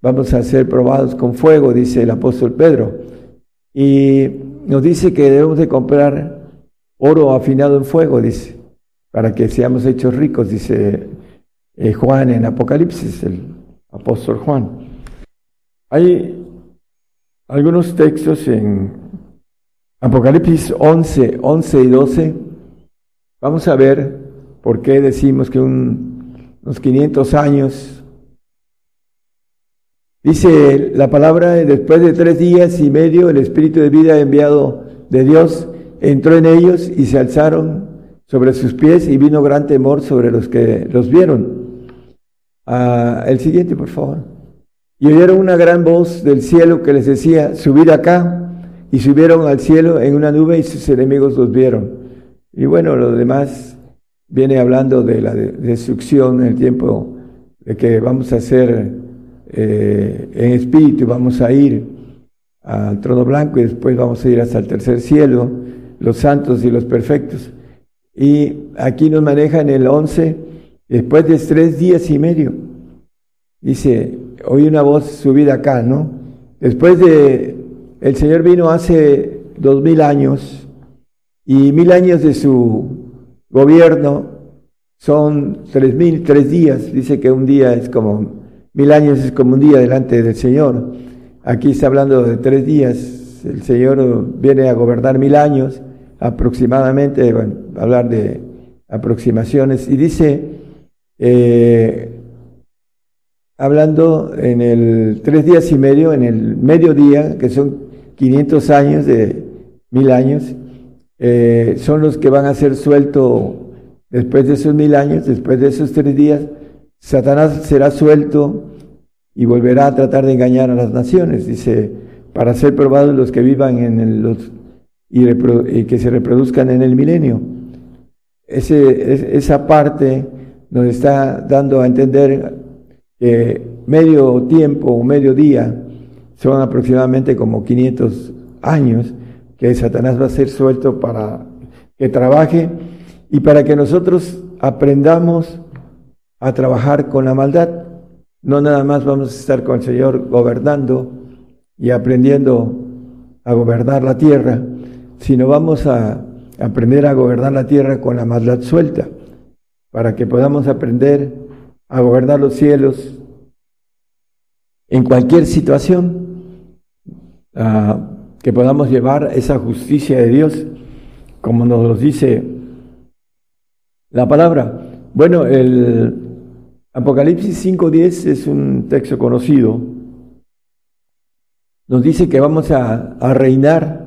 Vamos a ser probados con fuego, dice el apóstol Pedro. Y nos dice que debemos de comprar oro afinado en fuego, dice, para que seamos hechos ricos, dice eh, Juan en Apocalipsis, el apóstol Juan. Hay algunos textos en Apocalipsis 11, 11 y 12. Vamos a ver por qué decimos que un- unos 500 años. Dice la palabra, después de tres días y medio, el Espíritu de vida enviado de Dios entró en ellos y se alzaron sobre sus pies y vino gran temor sobre los que los vieron. Ah, el siguiente, por favor. Y oyeron una gran voz del cielo que les decía, subid acá, y subieron al cielo en una nube y sus enemigos los vieron. Y bueno, lo demás viene hablando de la de- destrucción en el tiempo de que vamos a ser eh, en espíritu, vamos a ir al trono blanco y después vamos a ir hasta el tercer cielo, los santos y los perfectos. Y aquí nos maneja en el 11, después de tres días y medio. Dice, oí una voz subida acá, ¿no? Después de, el Señor vino hace dos mil años y mil años de su gobierno son tres mil, tres días. Dice que un día es como, mil años es como un día delante del Señor. Aquí está hablando de tres días. El Señor viene a gobernar mil años aproximadamente, bueno, hablar de aproximaciones. Y dice, eh, hablando en el tres días y medio, en el mediodía, que son 500 años de mil años, eh, son los que van a ser sueltos después de esos mil años, después de esos tres días, Satanás será suelto y volverá a tratar de engañar a las naciones, dice, para ser probados los que vivan en el- los y, y que se reproduzcan en el milenio. Ese, es- esa parte nos está dando a entender que medio tiempo o medio día son aproximadamente como 500 años que Satanás va a ser suelto para que trabaje y para que nosotros aprendamos a trabajar con la maldad. No nada más vamos a estar con el Señor gobernando y aprendiendo a gobernar la tierra, sino vamos a aprender a gobernar la tierra con la maldad suelta, para que podamos aprender a gobernar los cielos en cualquier situación, que podamos llevar esa justicia de Dios, como nos lo dice la palabra. Bueno, el Apocalipsis 5.10 es un texto conocido. Nos dice que vamos a, a reinar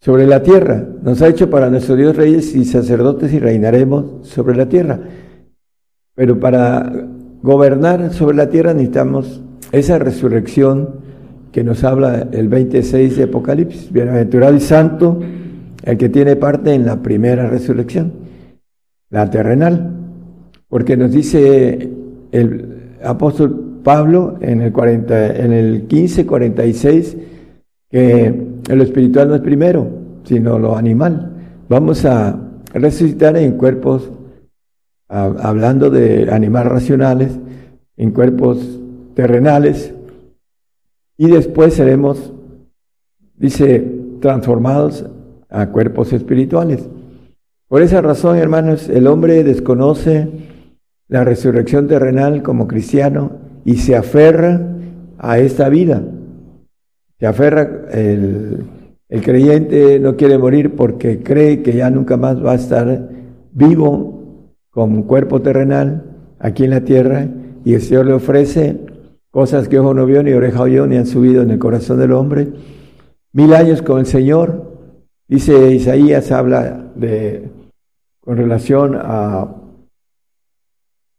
sobre la tierra. Nos ha hecho para nuestro Dios reyes y sacerdotes y reinaremos sobre la tierra. Pero para gobernar sobre la tierra necesitamos esa resurrección que nos habla el 26 de Apocalipsis. Bienaventurado y santo el que tiene parte en la primera resurrección, la terrenal. Porque nos dice el apóstol Pablo en el, 40, en el 15, 46 que lo espiritual no es primero, sino lo animal. Vamos a resucitar en cuerpos, hablando de animales racionales, en cuerpos terrenales, y después seremos, dice, transformados a cuerpos espirituales. Por esa razón, hermanos, el hombre desconoce la resurrección terrenal como cristiano y se aferra a esta vida. Se aferra, el, creyente no quiere morir porque cree que ya nunca más va a estar vivo con cuerpo terrenal aquí en la tierra y el Señor le ofrece cosas que ojo no vio ni oreja oyó ni han subido en el corazón del hombre. Mil años con el Señor, dice Isaías, habla de con relación a,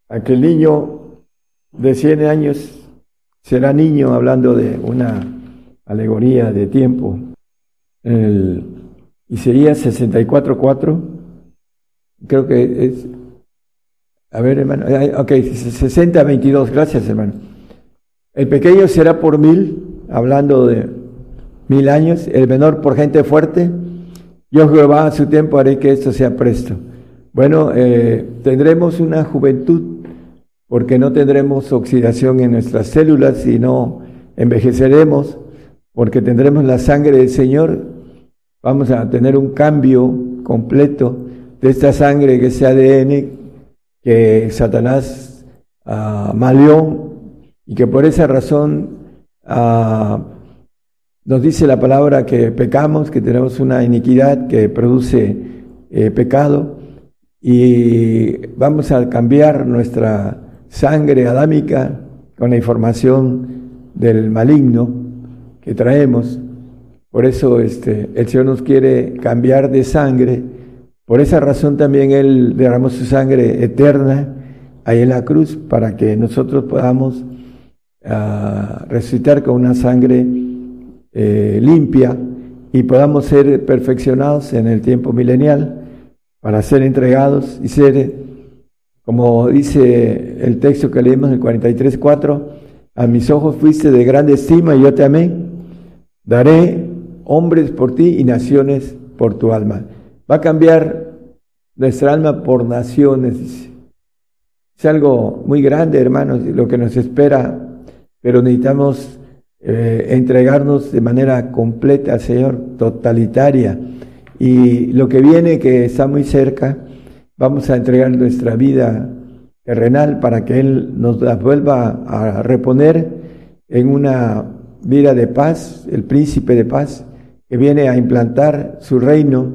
a que el niño de 100 años será niño, hablando de una alegoría de tiempo. El Isaías 64.4, creo que es, a ver hermano, ok, 60.22, gracias hermano. El pequeño será por mil, hablando de mil años, el menor por gente fuerte. Yo Jehová a su tiempo haré que esto sea presto. Bueno, eh, tendremos una juventud porque no tendremos oxidación en nuestras células y no envejeceremos porque tendremos la sangre del Señor. Vamos a tener un cambio completo de esta sangre que es ADN que Satanás uh, maleó y que por esa razón uh, nos dice la palabra que pecamos, que tenemos una iniquidad que produce eh, pecado y vamos a cambiar nuestra sangre adámica con la información del maligno que traemos. Por eso este, el Señor nos quiere cambiar de sangre. Por esa razón también Él derramó su sangre eterna ahí en la cruz para que nosotros podamos uh, resucitar con una sangre eh, limpia y podamos ser perfeccionados en el tiempo milenial para ser entregados y ser, como dice el texto que leímos en el 43.4, a mis ojos fuiste de grande estima y yo te amé, daré hombres por ti y naciones por tu alma. Va a cambiar nuestra alma por naciones. Es algo muy grande, hermanos, lo que nos espera, pero necesitamos eh, entregarnos de manera completa al Señor, totalitaria. Y lo que viene, que está muy cerca, vamos a entregar nuestra vida terrenal para que Él nos la vuelva a reponer en una vida de paz, el príncipe de paz, que viene a implantar su reino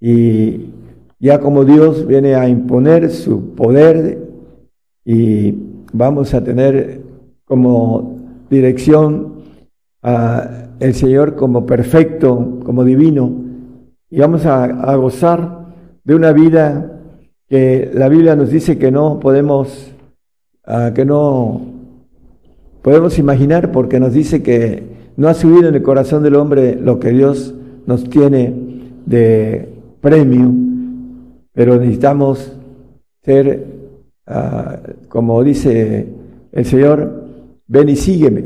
y ya como Dios viene a imponer su poder y vamos a tener como dirección a el Señor como perfecto, como divino, y vamos a, gozar de una vida que la Biblia nos dice que no podemos, uh, que no podemos imaginar, porque nos dice que no ha subido en el corazón del hombre lo que Dios nos tiene de premio, pero necesitamos ser, uh, como dice el Señor, ven y sígueme.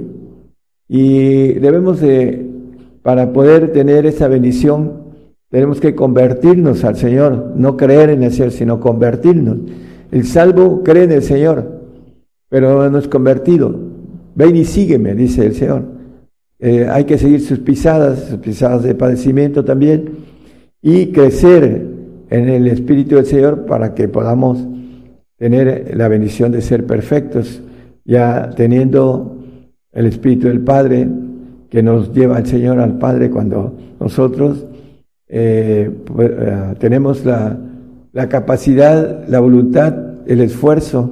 Y debemos de, para poder tener esa bendición, tenemos que convertirnos al Señor, no creer en el Señor, sino convertirnos. El salvo cree en el Señor, pero no es convertido. Ven y sígueme, dice el Señor. Eh, hay que seguir sus pisadas, sus pisadas de padecimiento también, y crecer en el Espíritu del Señor para que podamos tener la bendición de ser perfectos, ya teniendo el Espíritu del Padre que nos lleva al Señor, al Padre, cuando nosotros eh, eh, tenemos la capacidad, la voluntad, el esfuerzo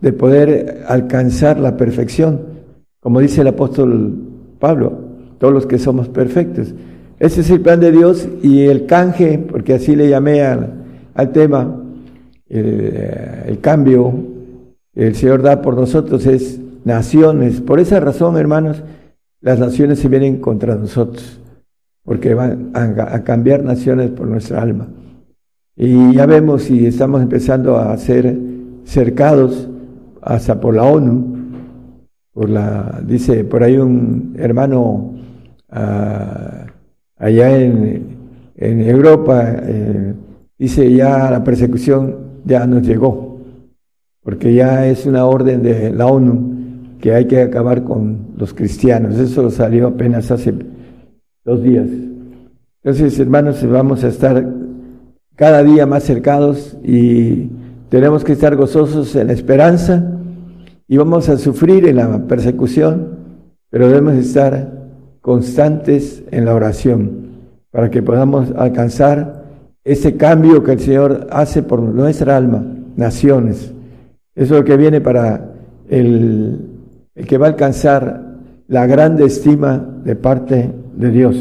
de poder alcanzar la perfección, como dice el apóstol Pablo, todos los que somos perfectos. Ese es el plan de Dios y el canje, porque así le llamé al, tema, el, el cambio el Señor da por nosotros es naciones. Por esa razón, hermanos, las naciones se vienen contra nosotros, porque van a, a, cambiar naciones por nuestra alma. Y ya vemos y estamos empezando a ser cercados hasta por la ONU, por la, dice por ahí un hermano uh, allá en, en Europa, eh, dice ya la persecución ya nos llegó porque ya es una orden de la ONU que hay que acabar con los cristianos. Eso salió apenas hace dos días. Entonces, hermanos, vamos a estar cada día más cercados y tenemos que estar gozosos en la esperanza y vamos a sufrir en la persecución, pero debemos estar constantes en la oración para que podamos alcanzar ese cambio que el Señor hace por nuestra alma, naciones. Eso es lo que viene para el, que va a alcanzar la grande estima de parte de Dios.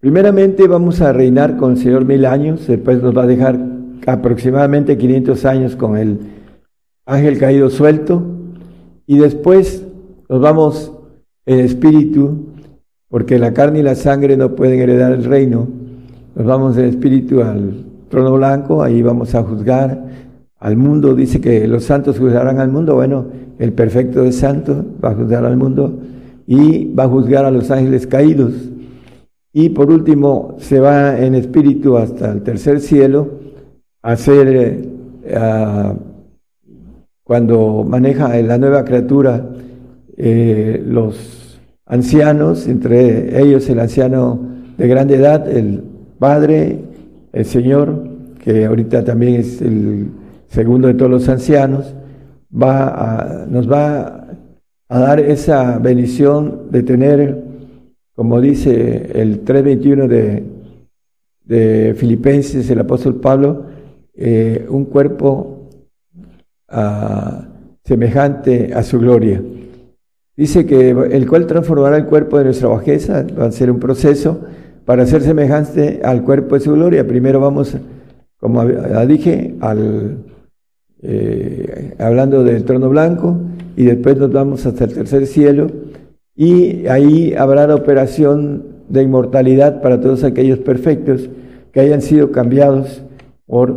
Primeramente vamos a reinar con el Señor mil años, después nos va a dejar aproximadamente 500 años con el ángel caído suelto y después nos vamos en espíritu, porque la carne y la sangre no pueden heredar el reino, nos vamos en espíritu al trono blanco, ahí vamos a juzgar al mundo, dice que los santos juzgarán al mundo, bueno, el perfecto es santo, va a juzgar al mundo, y va a juzgar a los ángeles caídos. Y por último, se va en espíritu hasta el tercer cielo a hacer, eh, cuando maneja la nueva criatura, eh, los ancianos, entre ellos el anciano de grande edad, el Padre, el Señor, que ahorita también es el segundo de todos los ancianos, va nos va a dar esa bendición de tener, como dice el 3.21 de, de Filipenses, el apóstol Pablo, eh, un cuerpo ah, semejante a su gloria. Dice que el cual transformará el cuerpo de nuestra bajeza, va a ser un proceso para ser semejante al cuerpo de su gloria. Primero vamos, como dije, al, eh, hablando del trono blanco, y después nos vamos hasta el tercer cielo, y ahí habrá la operación de inmortalidad para todos aquellos perfectos que hayan sido cambiados por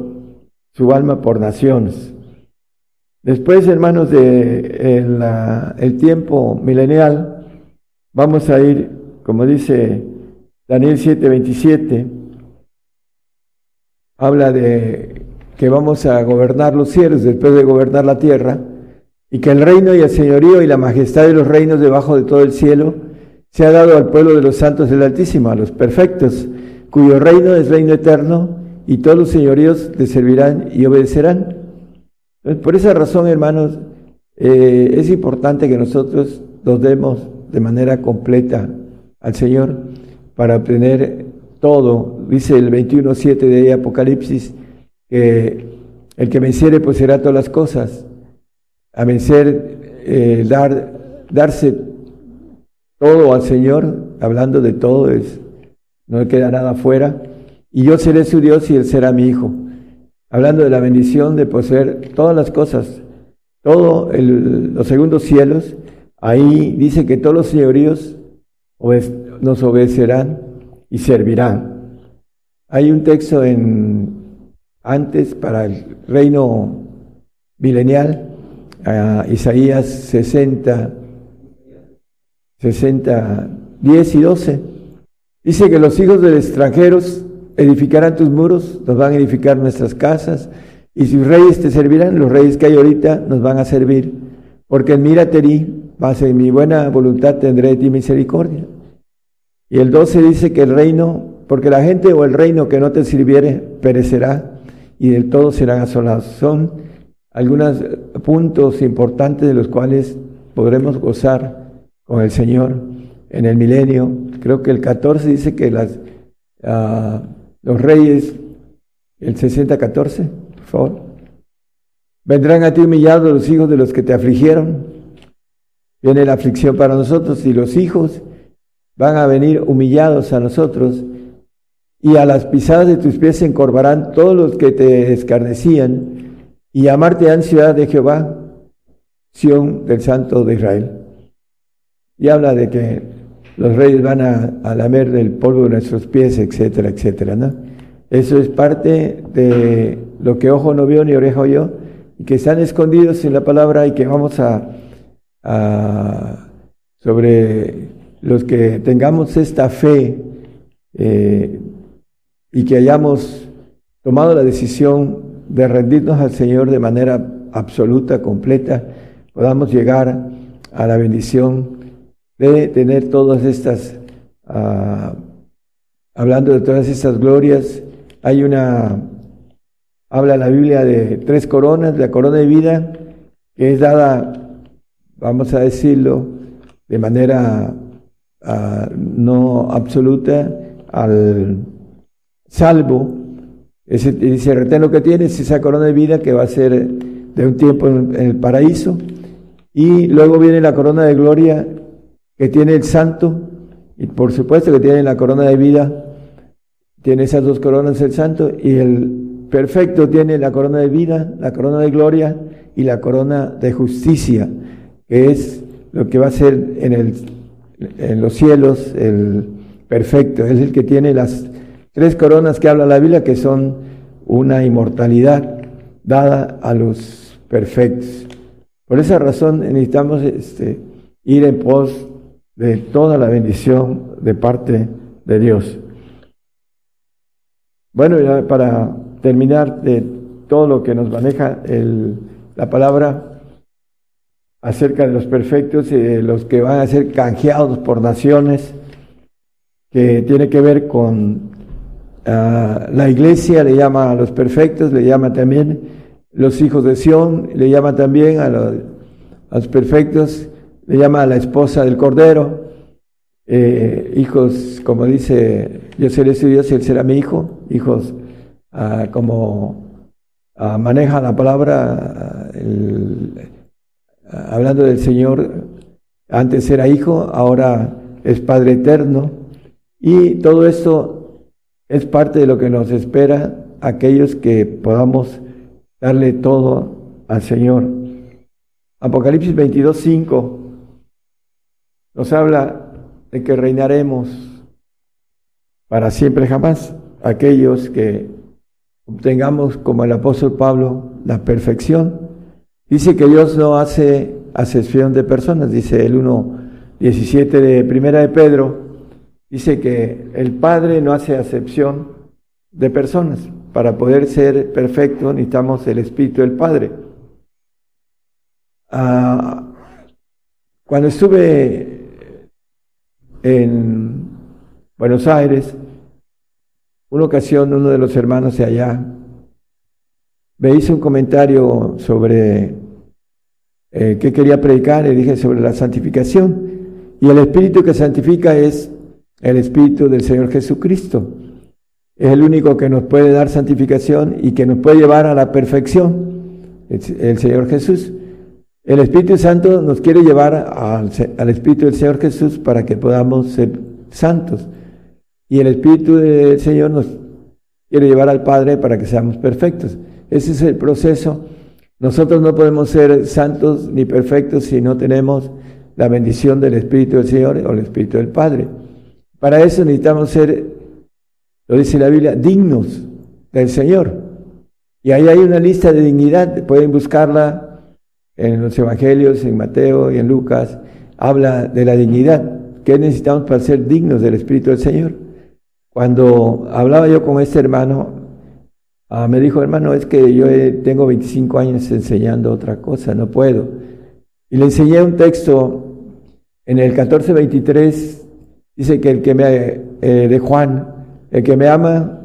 su alma por naciones. Después, hermanos, de el, tiempo milenial, vamos a ir, como dice Daniel 7:27, habla de que vamos a gobernar los cielos después de gobernar la tierra, y que el reino y el señorío y la majestad de los reinos debajo de todo el cielo se ha dado al pueblo de los santos del Altísimo, a los perfectos, cuyo reino es reino eterno, y todos los señoríos le servirán y obedecerán. Por esa razón, hermanos, eh, es importante que nosotros nos demos de manera completa al Señor para obtener todo. Dice el 21.7 de Apocalipsis que el que venciere pues será todas las cosas. A vencer, eh, dar, darse todo al Señor, hablando de todo, es, no queda nada afuera. Y yo seré su Dios y él será mi hijo hablando de la bendición de poseer todas las cosas, todos los segundos cielos, ahí dice que todos los señoríos nos obedecerán y servirán. Hay un texto en antes para el reino milenial, Isaías 60, 60, 10 y 12. Dice que los hijos de los extranjeros edificarán tus muros, nos van a edificar nuestras casas, y sus reyes te servirán, los reyes que hay ahorita nos van a servir, porque en Mirateri, base en mi buena voluntad tendré de ti misericordia. Y el 12 dice que el reino, porque la gente o el reino que no te sirviere perecerá, y del todo serán asolados. Son algunos puntos importantes de los cuales podremos gozar con el Señor en el milenio. Creo que el 14 dice que las ah, los reyes, el 60-14, por favor. Vendrán a ti humillados los hijos de los que te afligieron. Viene la aflicción para nosotros y los hijos van a venir humillados a nosotros y a las pisadas de tus pies se encorvarán todos los que te escarnecían y llamarte han ciudad de Jehová, Sión del Santo de Israel. Y habla de que los reyes van a, a lamer del polvo de nuestros pies, etcétera, etcétera, ¿no? Eso es parte de lo que ojo no vio ni oreja oyó, y que están escondidos en la palabra y que vamos a, sobre los que tengamos esta fe eh, y que hayamos tomado la decisión de rendirnos al Señor de manera absoluta, completa, podamos llegar a la bendición de tener todas estas, ah, hablando de todas estas glorias, hay una, habla la Biblia de tres coronas, la corona de vida, que es dada, vamos a decirlo, de manera ah, no absoluta al salvo. Ese, dice, retén lo que tienes, esa corona de vida que va a ser de un tiempo en, en el paraíso. Y luego viene la corona de gloria que tiene el santo, y por supuesto que tiene la corona de vida, tiene esas dos coronas el santo, y el perfecto tiene la corona de vida, la corona de gloria y la corona de justicia, que es lo que va a ser en, el, en los cielos el perfecto, es el que tiene las tres coronas que habla la Biblia, que son una inmortalidad dada a los perfectos. Por esa razón necesitamos este, ir en pos de toda la bendición de parte de Dios. Bueno, ya para terminar de todo lo que nos maneja el- la palabra acerca de los perfectos y de los que van a ser canjeados por naciones, que tiene que ver con ah, la iglesia, le llama a los perfectos, le llama también los hijos de Sión, le llama también a a los perfectos, le llama a la esposa del Cordero, eh, hijos, como dice, yo seré su Dios y él será mi hijo, hijos ah, como ah, maneja la palabra, ah, hablando del Señor, antes era hijo, ahora es Padre eterno, y todo esto es parte de lo que nos espera aquellos que podamos darle todo al Señor. Apocalipsis 22, 5 nos habla de que reinaremos para siempre jamás aquellos que obtengamos como el apóstol Pablo la perfección. Dice que Dios no hace acepción de personas, dice el 1.17 de Primera de Pedro, dice que el Padre no hace acepción de personas. Para poder ser perfecto necesitamos el Espíritu del Padre. Ah, cuando estuve en Buenos Aires, una ocasión uno de los hermanos de allá me hizo un comentario sobre eh, qué quería predicar, le dije sobre la santificación. Y el Espíritu que santifica es el Espíritu del Señor Jesucristo. Es el único que nos puede dar santificación y que nos puede llevar a la perfección, el, el Señor Jesús. El Espíritu Santo nos quiere llevar al, Espíritu del Señor Jesús para que podamos ser santos. Y el Espíritu del Señor nos quiere llevar al Padre para que seamos perfectos. Ese es el proceso. Nosotros no podemos ser santos ni perfectos si no tenemos la bendición del Espíritu del Señor o el Espíritu del Padre. Para eso necesitamos ser, lo dice la Biblia, dignos del Señor. Y ahí hay una lista de dignidad, pueden buscarla en los Evangelios, en Mateo y en Lucas, habla de la dignidad. ¿Qué necesitamos para ser dignos del Espíritu del Señor? Cuando hablaba yo con este hermano, ah, me dijo, hermano, es que yo eh, tengo 25 años enseñando otra cosa, no puedo. Y le enseñé un texto en el 14:23, dice que el que me, eh, de Juan, el que me ama,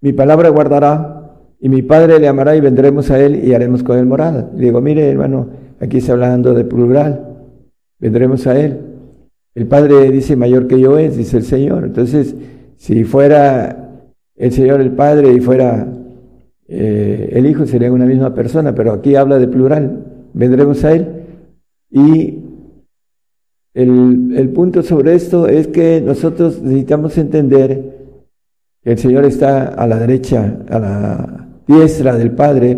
mi palabra guardará, y mi Padre le amará y vendremos a él y haremos con él morada. Le digo, mire hermano, aquí está hablando de plural, vendremos a él. El Padre dice, mayor que yo es, dice el Señor. Entonces, si fuera el Señor el Padre y fuera eh, el Hijo, serían una misma persona, pero aquí habla de plural, vendremos a Él. Y el, el punto sobre esto es que nosotros necesitamos entender que el Señor está a la derecha, a la diestra del Padre,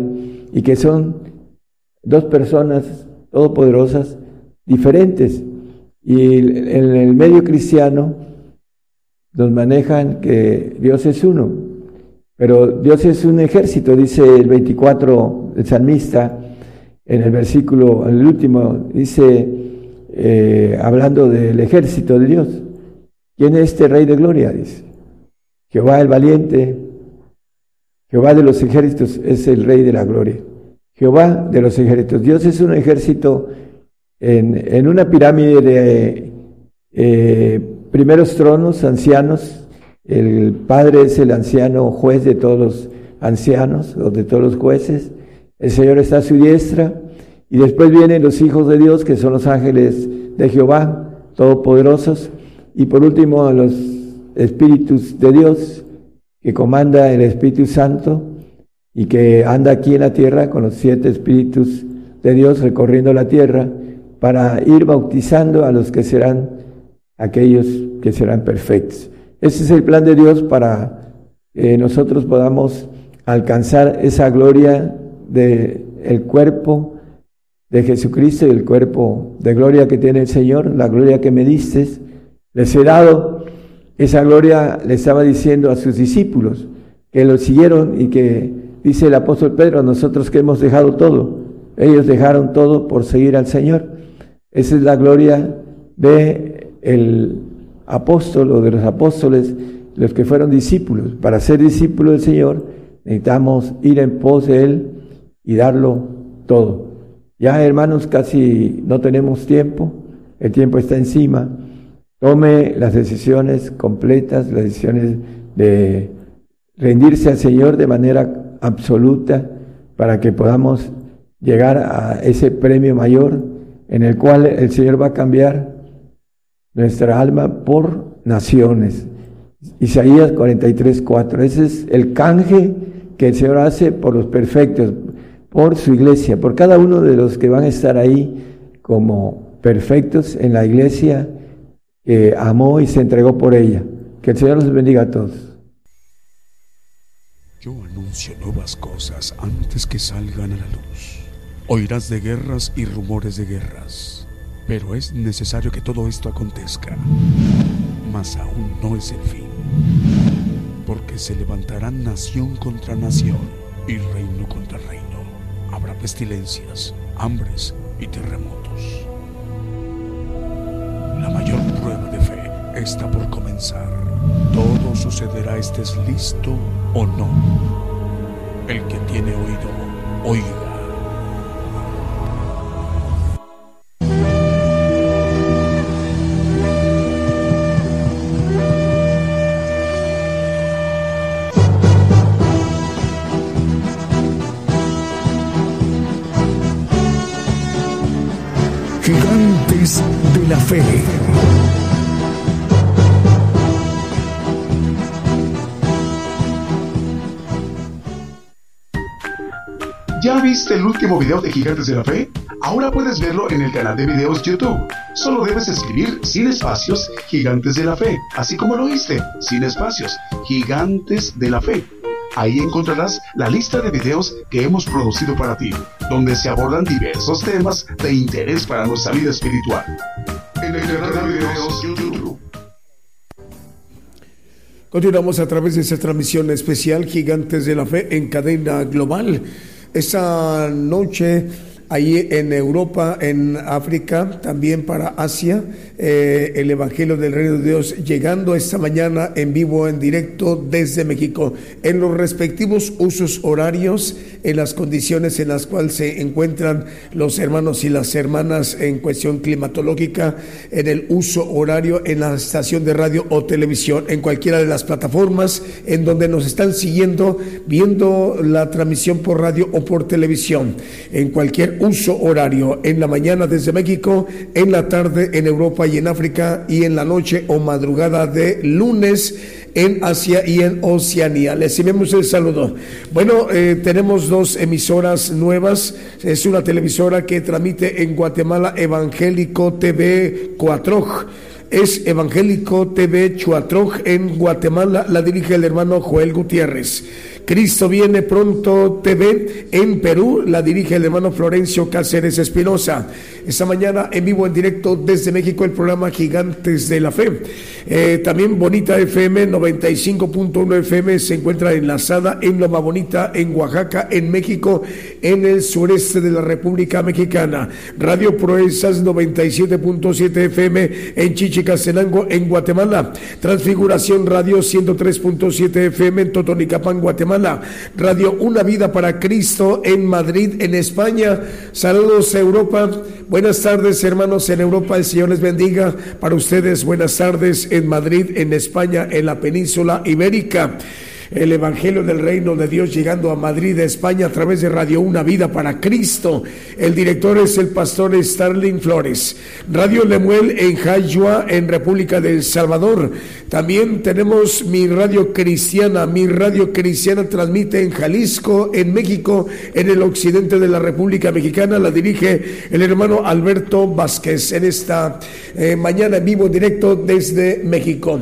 y que son dos personas todopoderosas diferentes. Y en el medio cristiano nos manejan que Dios es uno, pero Dios es un ejército, dice el 24 el salmista, en el versículo, en el último, dice, eh, hablando del ejército de Dios, ¿quién es este rey de gloria? Dice, Jehová el valiente, Jehová de los ejércitos es el rey de la gloria, Jehová de los ejércitos, Dios es un ejército en, en una pirámide de eh, primeros tronos, ancianos, el Padre es el anciano juez de todos los ancianos o de todos los jueces, el Señor está a su diestra, y después vienen los hijos de Dios, que son los ángeles de Jehová, todopoderosos, y por último los espíritus de Dios, que comanda el Espíritu Santo, y que anda aquí en la tierra con los siete espíritus de Dios recorriendo la tierra, para ir bautizando a los que serán aquellos que serán perfectos. Ese es el plan de Dios para que nosotros podamos alcanzar esa gloria del el cuerpo de Jesucristo y el cuerpo de gloria que tiene el Señor, la gloria que me diste, les he dado. Esa gloria le estaba diciendo a sus discípulos que lo siguieron y que dice el apóstol Pedro, nosotros que hemos dejado todo, ellos dejaron todo por seguir al Señor. Esa es la gloria de el apóstol o de los apóstoles, los que fueron discípulos. Para ser discípulo del Señor necesitamos ir en pos de Él y darlo todo. Ya hermanos, casi no tenemos tiempo, el tiempo está encima. Tome las decisiones completas, las decisiones de rendirse al Señor de manera absoluta para que podamos llegar a ese premio mayor en el cual el Señor va a cambiar nuestra alma por naciones. Isaías 43, 4. Ese es el canje que el Señor hace por los perfectos, por su iglesia, por cada uno de los que van a estar ahí como perfectos en la iglesia que amó y se entregó por ella. Que el Señor los bendiga a todos. Yo anuncio nuevas cosas antes que salgan a la luz. Oirás de guerras y rumores de guerras, pero es necesario que todo esto acontezca. Mas aún no es el fin, porque se levantarán nación contra nación y reino contra reino. Habrá pestilencias, hambres y terremotos. La mayor está por comenzar. Todo sucederá estés listo o no. El que tiene oído, oiga. ¿Ya viste el último video de Gigantes de la Fe? Ahora puedes verlo en el canal de videos YouTube. Solo debes escribir sin espacios Gigantes de la Fe, así como lo oíste, sin espacios, Gigantes de la Fe. Ahí encontrarás la lista de videos que hemos producido para ti, donde se abordan diversos temas de interés para nuestra vida espiritual. En el canal de videos YouTube. Continuamos a través de esta transmisión especial Gigantes de la Fe en cadena global. Esta noche, ahí en Europa, en África, también para Asia, eh, el Evangelio del Reino de Dios llegando esta mañana en vivo, en directo desde México, en los respectivos usos horarios, en las condiciones en las cuales se encuentran los hermanos y las hermanas en cuestión climatológica, en el uso horario en la estación de radio o televisión, en cualquiera de las plataformas en donde nos están siguiendo, viendo la transmisión por radio o por televisión, en cualquier uso horario, en la mañana desde México, en la tarde en Europa y en África y en la noche o madrugada de lunes en Asia y en Oceanía. Les enviamos el saludo. Bueno, eh, tenemos dos emisoras nuevas. Es una televisora que transmite en Guatemala Evangélico TV 4 es Evangélico TV Chuatroj en Guatemala, la dirige el hermano Joel Gutiérrez. Cristo viene pronto TV en Perú, la dirige el hermano Florencio Cáceres Espinosa. Esta mañana en vivo, en directo desde México, el programa Gigantes de la Fe. Eh, también Bonita FM 95.1 FM se encuentra enlazada en Loma Bonita, en Oaxaca, en México, en el sureste de la República Mexicana. Radio Proezas 97.7 FM en Chichicastenango, en Guatemala. Transfiguración Radio 103.7 FM en Totonicapán, Guatemala. Radio Una Vida para Cristo en Madrid, en España. Saludos Europa. Buenas tardes, hermanos en Europa. El Señor les bendiga. Para ustedes, buenas tardes en Madrid, en España, en la península ibérica. El Evangelio del Reino de Dios llegando a Madrid, España, a través de Radio Una Vida para Cristo. El director es el pastor Starling Flores. Radio Lemuel en Jayua, en República de El Salvador. También tenemos mi radio cristiana. Mi radio cristiana transmite en Jalisco, en México, en el occidente de la República Mexicana. La dirige el hermano Alberto Vázquez en esta eh, mañana en vivo directo desde México.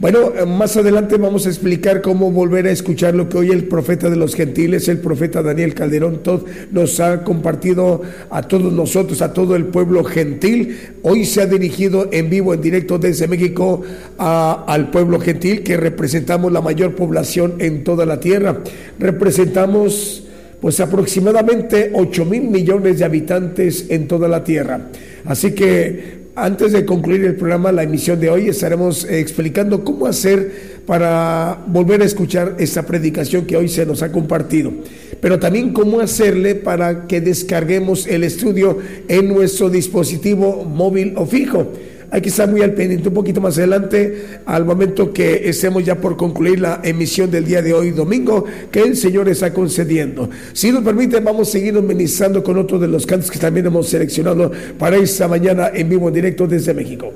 Bueno, eh, más adelante vamos a explicar cómo volver a escuchar lo que hoy el profeta de los gentiles, el profeta Daniel Calderón Todd, nos ha compartido a todos nosotros, a todo el pueblo gentil. Hoy se ha dirigido en vivo, en directo desde México a- al pueblo gentil, que representamos la mayor población en toda la tierra. Representamos pues aproximadamente 8 mil millones de habitantes en toda la tierra. Así que antes de concluir el programa, la emisión de hoy, estaremos eh, explicando cómo hacer para volver a escuchar esta predicación que hoy se nos ha compartido. Pero también cómo hacerle para que descarguemos el estudio en nuestro dispositivo móvil o fijo. Hay que estar muy al pendiente un poquito más adelante, al momento que estemos ya por concluir la emisión del día de hoy, domingo, que el Señor está concediendo. Si nos permite, vamos a seguir ministrando con otro de los cantos que también hemos seleccionado para esta mañana en vivo, en directo desde México.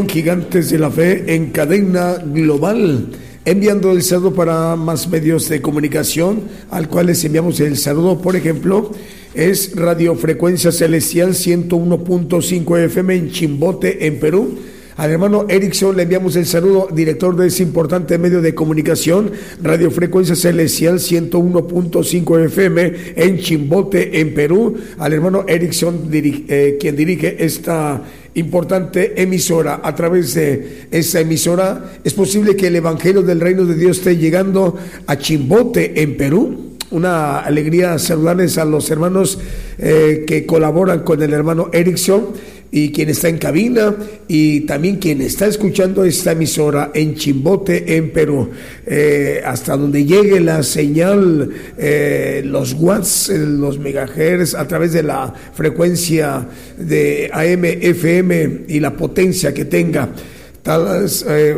Gigantes de la Fe en cadena global, enviando el saludo para más medios de comunicación, al cual les enviamos el saludo, por ejemplo, es Radio Frecuencia Celestial 101.5 FM en Chimbote, en Perú. Al hermano Erickson le enviamos el saludo, director de ese importante medio de comunicación, Radio Frecuencia Celestial 101.5 FM en Chimbote, en Perú. Al hermano Erickson, eh, quien dirige esta importante emisora. A través de esa emisora es posible que el Evangelio del Reino de Dios esté llegando a Chimbote, en Perú. Una alegría saludarles a los hermanos eh, que colaboran con el hermano Erickson y quien está en cabina y también quien está escuchando esta emisora en Chimbote, en Perú. Eh, hasta donde llegue la señal, eh, los watts, eh, los megahertz a través de la frecuencia de AM, FM y la potencia que tenga tal,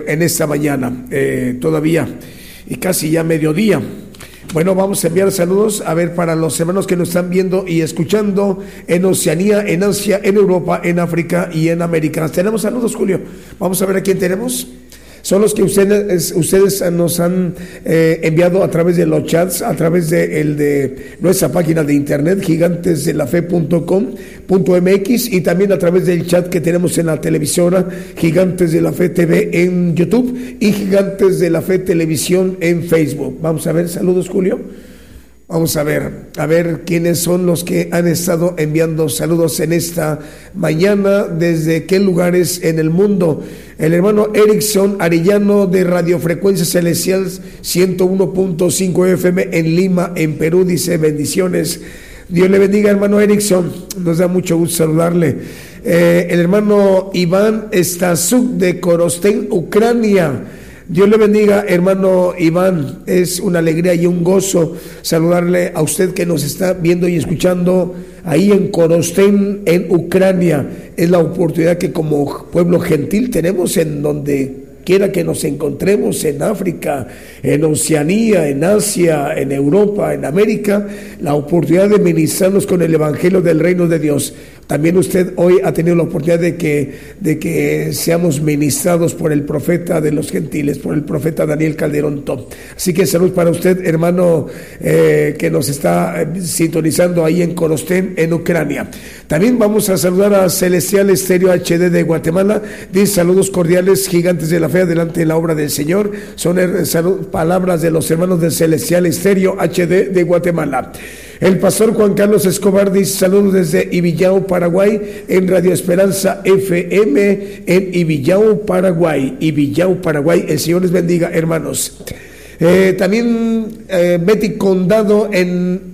en esta mañana, todavía y casi ya mediodía. Bueno, vamos a enviar saludos a ver para los hermanos que nos están viendo y escuchando en Oceanía, en Asia, en Europa, en África y en América. Tenemos saludos, Julio. Vamos a ver a quién tenemos. Son los que ustedes, ustedes nos han eh, enviado a través de los chats, a través de, el de nuestra página de internet, gigantesdelafe.com.mx y también a través del chat que tenemos en la televisora Gigantes de la Fe TV en YouTube y Gigantes de la Fe Televisión en Facebook. Vamos a ver, saludos Julio. Vamos a ver, a ver quiénes son los que han estado enviando saludos en esta mañana, desde qué lugares en el mundo. El hermano Erickson Arellano de Radiofrecuencia Celestial 101.5 FM en Lima, en Perú, dice bendiciones. Dios le bendiga, hermano Erickson. Nos da mucho gusto saludarle. Eh, el hermano Iván Stasuk de Korostén, Ucrania. Dios le bendiga, hermano Iván. Es una alegría y un gozo saludarle a usted que nos está viendo y escuchando ahí en Korostén, en Ucrania. Es la oportunidad que como pueblo gentil tenemos en donde quiera que nos encontremos en África, en Oceanía, en Asia, en Europa, en América, la oportunidad de ministrarnos con el Evangelio del Reino de Dios. También usted hoy ha tenido la oportunidad de que, de que seamos ministrados por el profeta de los gentiles, por el profeta Daniel Calderón Top. Así que salud para usted, hermano, eh, que nos está eh, sintonizando ahí en Corostén, en Ucrania. También vamos a saludar a Celestial Estéreo HD de Guatemala. Dice saludos cordiales, gigantes de la fe, adelante en la obra del Señor. Son salud- palabras de los hermanos del Celestial Estéreo HD de Guatemala. El pastor Juan Carlos Escobar dice saludos desde Ibillao, Paraguay, en Radio Esperanza FM en Ibillao, Paraguay. Ibillao, Paraguay. El Señor les bendiga, hermanos. Eh, también eh, Betty Condado en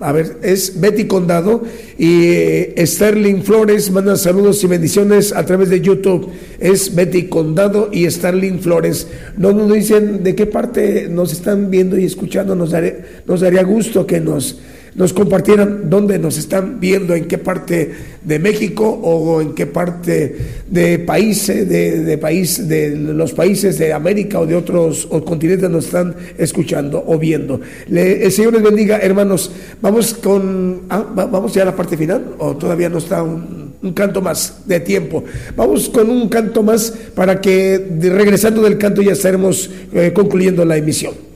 a ver es Betty Condado y eh, Sterling Flores mandan saludos y bendiciones a través de YouTube. Es Betty Condado y Sterling Flores. No nos dicen de qué parte nos están viendo y escuchando nos daría, nos daría gusto que nos nos compartieran dónde nos están viendo, en qué parte de México o en qué parte de países, de, de país, de los países de América o de otros continentes nos están escuchando o viendo. Le- el Señor les bendiga, hermanos. Vamos con, ah, va- vamos ya a la parte final o todavía no está un, canto más de tiempo. Vamos con un canto más para que regresando del canto ya estaremos eh, concluyendo la emisión.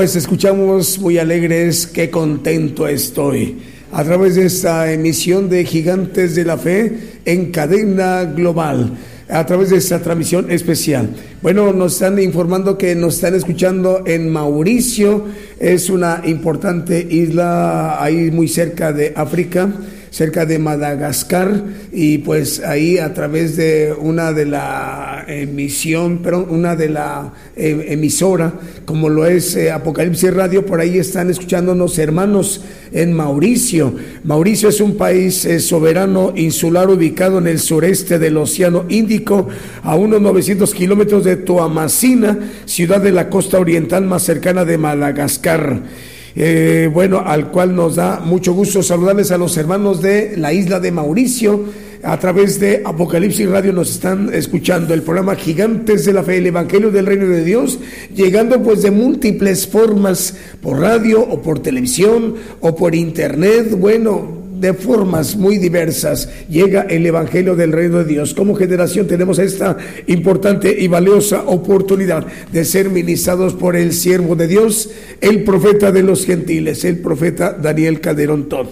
Pues escuchamos muy alegres, qué contento estoy. A través de esta emisión de Gigantes de la Fe en cadena global, a través de esta transmisión especial. Bueno, nos están informando que nos están escuchando en Mauricio, es una importante isla ahí muy cerca de África cerca de Madagascar y pues ahí a través de una de la emisión, perdón, una de la eh, emisora, como lo es eh, Apocalipsis Radio, por ahí están escuchándonos hermanos en Mauricio. Mauricio es un país eh, soberano insular ubicado en el sureste del Océano Índico, a unos 900 kilómetros de Toamasina, ciudad de la costa oriental más cercana de Madagascar. Eh, bueno, al cual nos da mucho gusto saludarles a los hermanos de la isla de Mauricio. A través de Apocalipsis Radio nos están escuchando el programa Gigantes de la Fe, el Evangelio del Reino de Dios, llegando pues de múltiples formas, por radio o por televisión o por internet. Bueno, de formas muy diversas llega el Evangelio del Reino de Dios. Como generación tenemos esta importante y valiosa oportunidad de ser ministrados por el siervo de Dios, el profeta de los gentiles, el profeta Daniel Calderón Todd.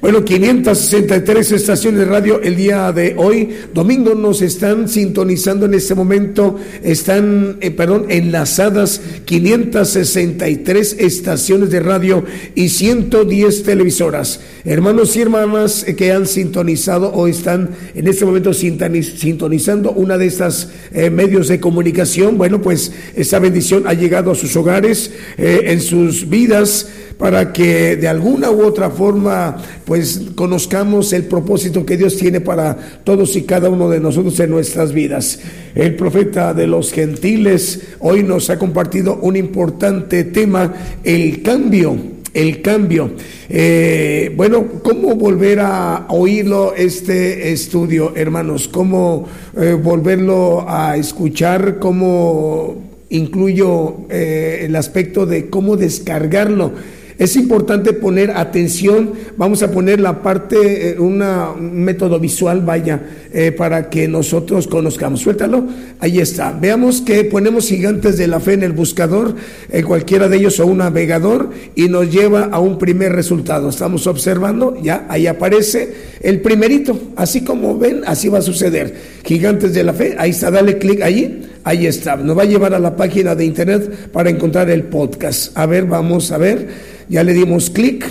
Bueno, 563 estaciones de radio el día de hoy, domingo, nos están sintonizando en este momento, están, eh, perdón, enlazadas 563 estaciones de radio y 110 televisoras. Hermanos hermanas que han sintonizado o están en este momento sintoniz- sintonizando una de estas eh, medios de comunicación, bueno, pues esta bendición ha llegado a sus hogares, eh, en sus vidas, para que de alguna u otra forma pues conozcamos el propósito que Dios tiene para todos y cada uno de nosotros en nuestras vidas. El profeta de los gentiles hoy nos ha compartido un importante tema, el cambio el cambio. Eh, bueno, ¿cómo volver a oírlo este estudio, hermanos? ¿Cómo eh, volverlo a escuchar? ¿Cómo incluyo eh, el aspecto de cómo descargarlo. Es importante poner atención, vamos a poner la parte, eh, una, un método visual, vaya, eh, para que nosotros conozcamos. Suéltalo, ahí está. Veamos que ponemos gigantes de la fe en el buscador, en cualquiera de ellos o un navegador, y nos lleva a un primer resultado. Estamos observando, ya ahí aparece el primerito, así como ven, así va a suceder. Gigantes de la fe, ahí está, dale clic allí, ahí está. Nos va a llevar a la página de internet para encontrar el podcast. A ver, vamos a ver. Ya le dimos clic.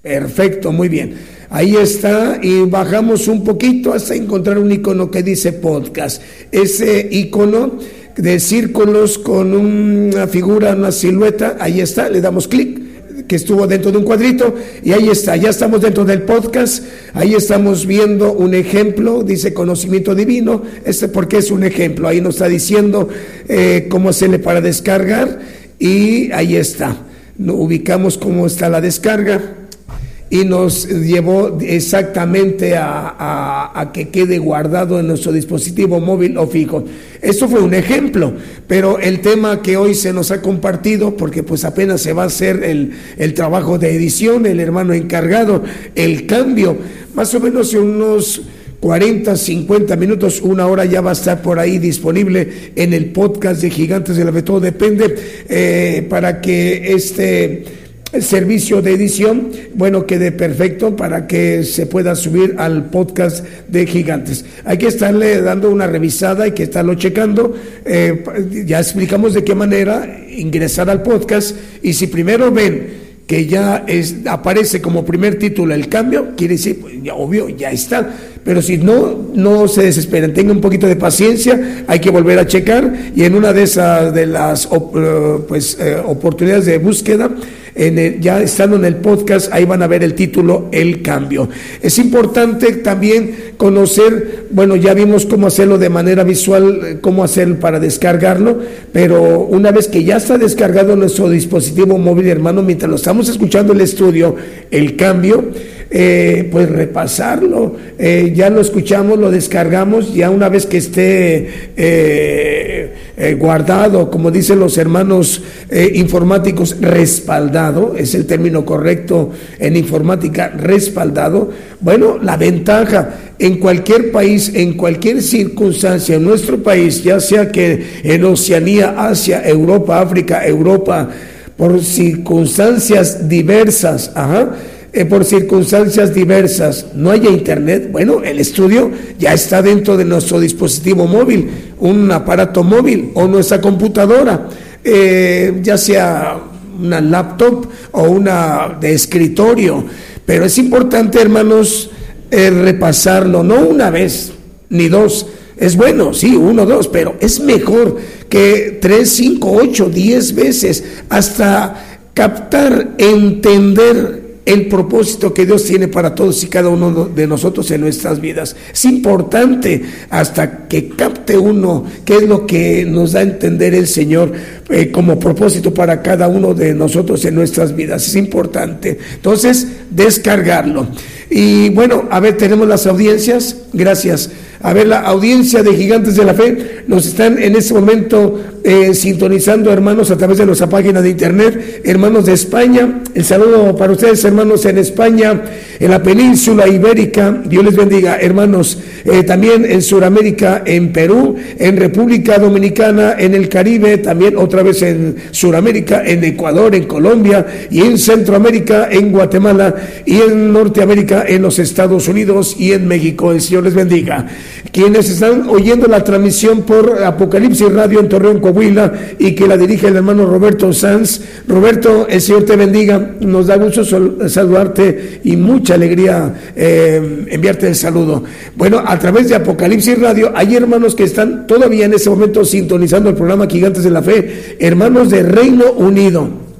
Perfecto, muy bien. Ahí está y bajamos un poquito hasta encontrar un icono que dice podcast. Ese icono de círculos con una figura, una silueta, ahí está, le damos clic que estuvo dentro de un cuadrito y ahí está, ya estamos dentro del podcast, ahí estamos viendo un ejemplo, dice conocimiento divino, este porque es un ejemplo, ahí nos está diciendo eh, cómo hacerle para descargar y ahí está ubicamos cómo está la descarga y nos llevó exactamente a, a- que quede guardado en nuestro dispositivo móvil o fijo. Eso fue un ejemplo, pero el tema que hoy se nos ha compartido, porque pues apenas se va a hacer el, el trabajo de edición, el hermano encargado, el cambio, más o menos en unos 40, 50 minutos, una hora ya va a estar por ahí disponible en el podcast de Gigantes de la Fe. Todo depende eh, para que este servicio de edición, bueno, quede perfecto para que se pueda subir al podcast de Gigantes. Hay que estarle dando una revisada, hay que estarlo checando. eh, ya explicamos de qué manera ingresar al podcast y si primero ven que ya es, aparece como primer título el cambio, quiere decir, pues, ya, obvio, ya está. Pero si no, no se desesperen, tengan un poquito de paciencia, hay que volver a checar y en una de esas de las eh, pues, eh, oportunidades de búsqueda, ya estando en el podcast, ahí van a ver el título El cambio. Es importante también conocer, bueno, ya vimos cómo hacerlo de manera visual, eh, cómo hacer para descargarlo, pero una vez que ya está descargado nuestro dispositivo móvil, hermano, mientras lo estamos escuchando el estudio, el cambio, eh, pues repasarlo. Eh, ya lo escuchamos, lo descargamos, ya una vez que esté eh, guardado, como dicen los hermanos eh, informáticos, respaldado, es el término correcto en informática, respaldado. Bueno, la ventaja en cualquier país, en cualquier circunstancia, en nuestro país, ya sea que en Oceanía, Asia, Europa, África, Europa, por circunstancias diversas, ajá, eh, por circunstancias diversas no haya internet, bueno, el estudio ya está dentro de nuestro dispositivo móvil, un aparato móvil o nuestra computadora, eh, ya sea una laptop o una de escritorio. Pero es importante, hermanos, eh, repasarlo, no una vez ni dos. Es bueno, sí, uno, dos, pero es mejor que tres, cinco, ocho, diez veces hasta captar, entender el propósito que Dios tiene para todos y cada uno de nosotros en nuestras vidas. Es importante hasta que capte uno qué es lo que nos da a entender el Señor eh, como propósito para cada uno de nosotros en nuestras vidas. Es importante. Entonces, descargarlo. Y bueno, a ver, tenemos las audiencias. Gracias. A ver, la audiencia de Gigantes de la Fe nos están en este momento eh, sintonizando, hermanos, a través de nuestra página de internet, hermanos de España. El saludo para ustedes, hermanos en España, en la península ibérica. Dios les bendiga, hermanos. Eh, también en Sudamérica, en Perú, en República Dominicana, en el Caribe, también otra vez en Sudamérica, en Ecuador, en Colombia y en Centroamérica, en Guatemala y en Norteamérica, en los Estados Unidos y en México. El Señor les bendiga. Quienes están oyendo la transmisión por Apocalipsis Radio en Torreón, Coahuila y que la dirige el hermano Roberto Sanz. Roberto, el Señor te bendiga. Nos da gusto saludarte y mucha alegría eh, enviarte el saludo. Bueno, a través de Apocalipsis Radio, hay hermanos que están todavía en ese momento sintonizando el programa Gigantes de la Fe, hermanos de Reino Unido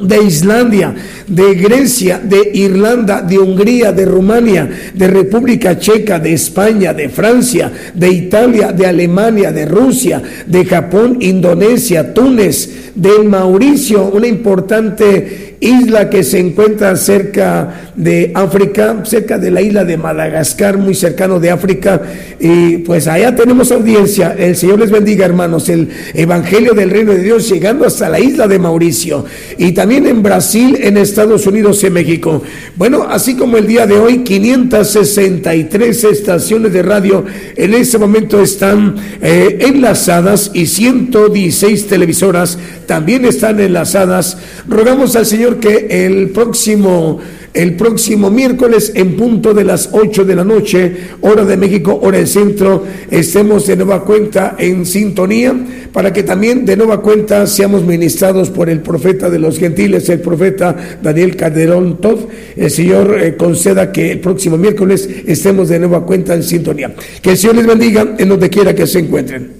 de Islandia, de Grecia, de Irlanda, de Hungría, de Rumania, de República Checa, de España, de Francia, de Italia, de Alemania, de Rusia, de Japón, Indonesia, Túnez, de Mauricio, una importante isla que se encuentra cerca de África, cerca de la isla de Madagascar, muy cercano de África. Y pues allá tenemos audiencia. El Señor les bendiga, hermanos. El Evangelio del Reino de Dios llegando hasta la isla de Mauricio. Y también en Brasil, en Estados Unidos y México. Bueno, así como el día de hoy, 563 estaciones de radio en este momento están eh, enlazadas y 116 televisoras también están enlazadas. Rogamos al Señor que el próximo el próximo miércoles en punto de las 8 de la noche, hora de México, hora del centro, estemos de nueva cuenta en sintonía para que también de nueva cuenta seamos ministrados por el profeta de los gentiles, el profeta Daniel Calderón Todd. El Señor eh, conceda que el próximo miércoles estemos de nueva cuenta en sintonía. Que el Señor les bendiga en donde quiera que se encuentren.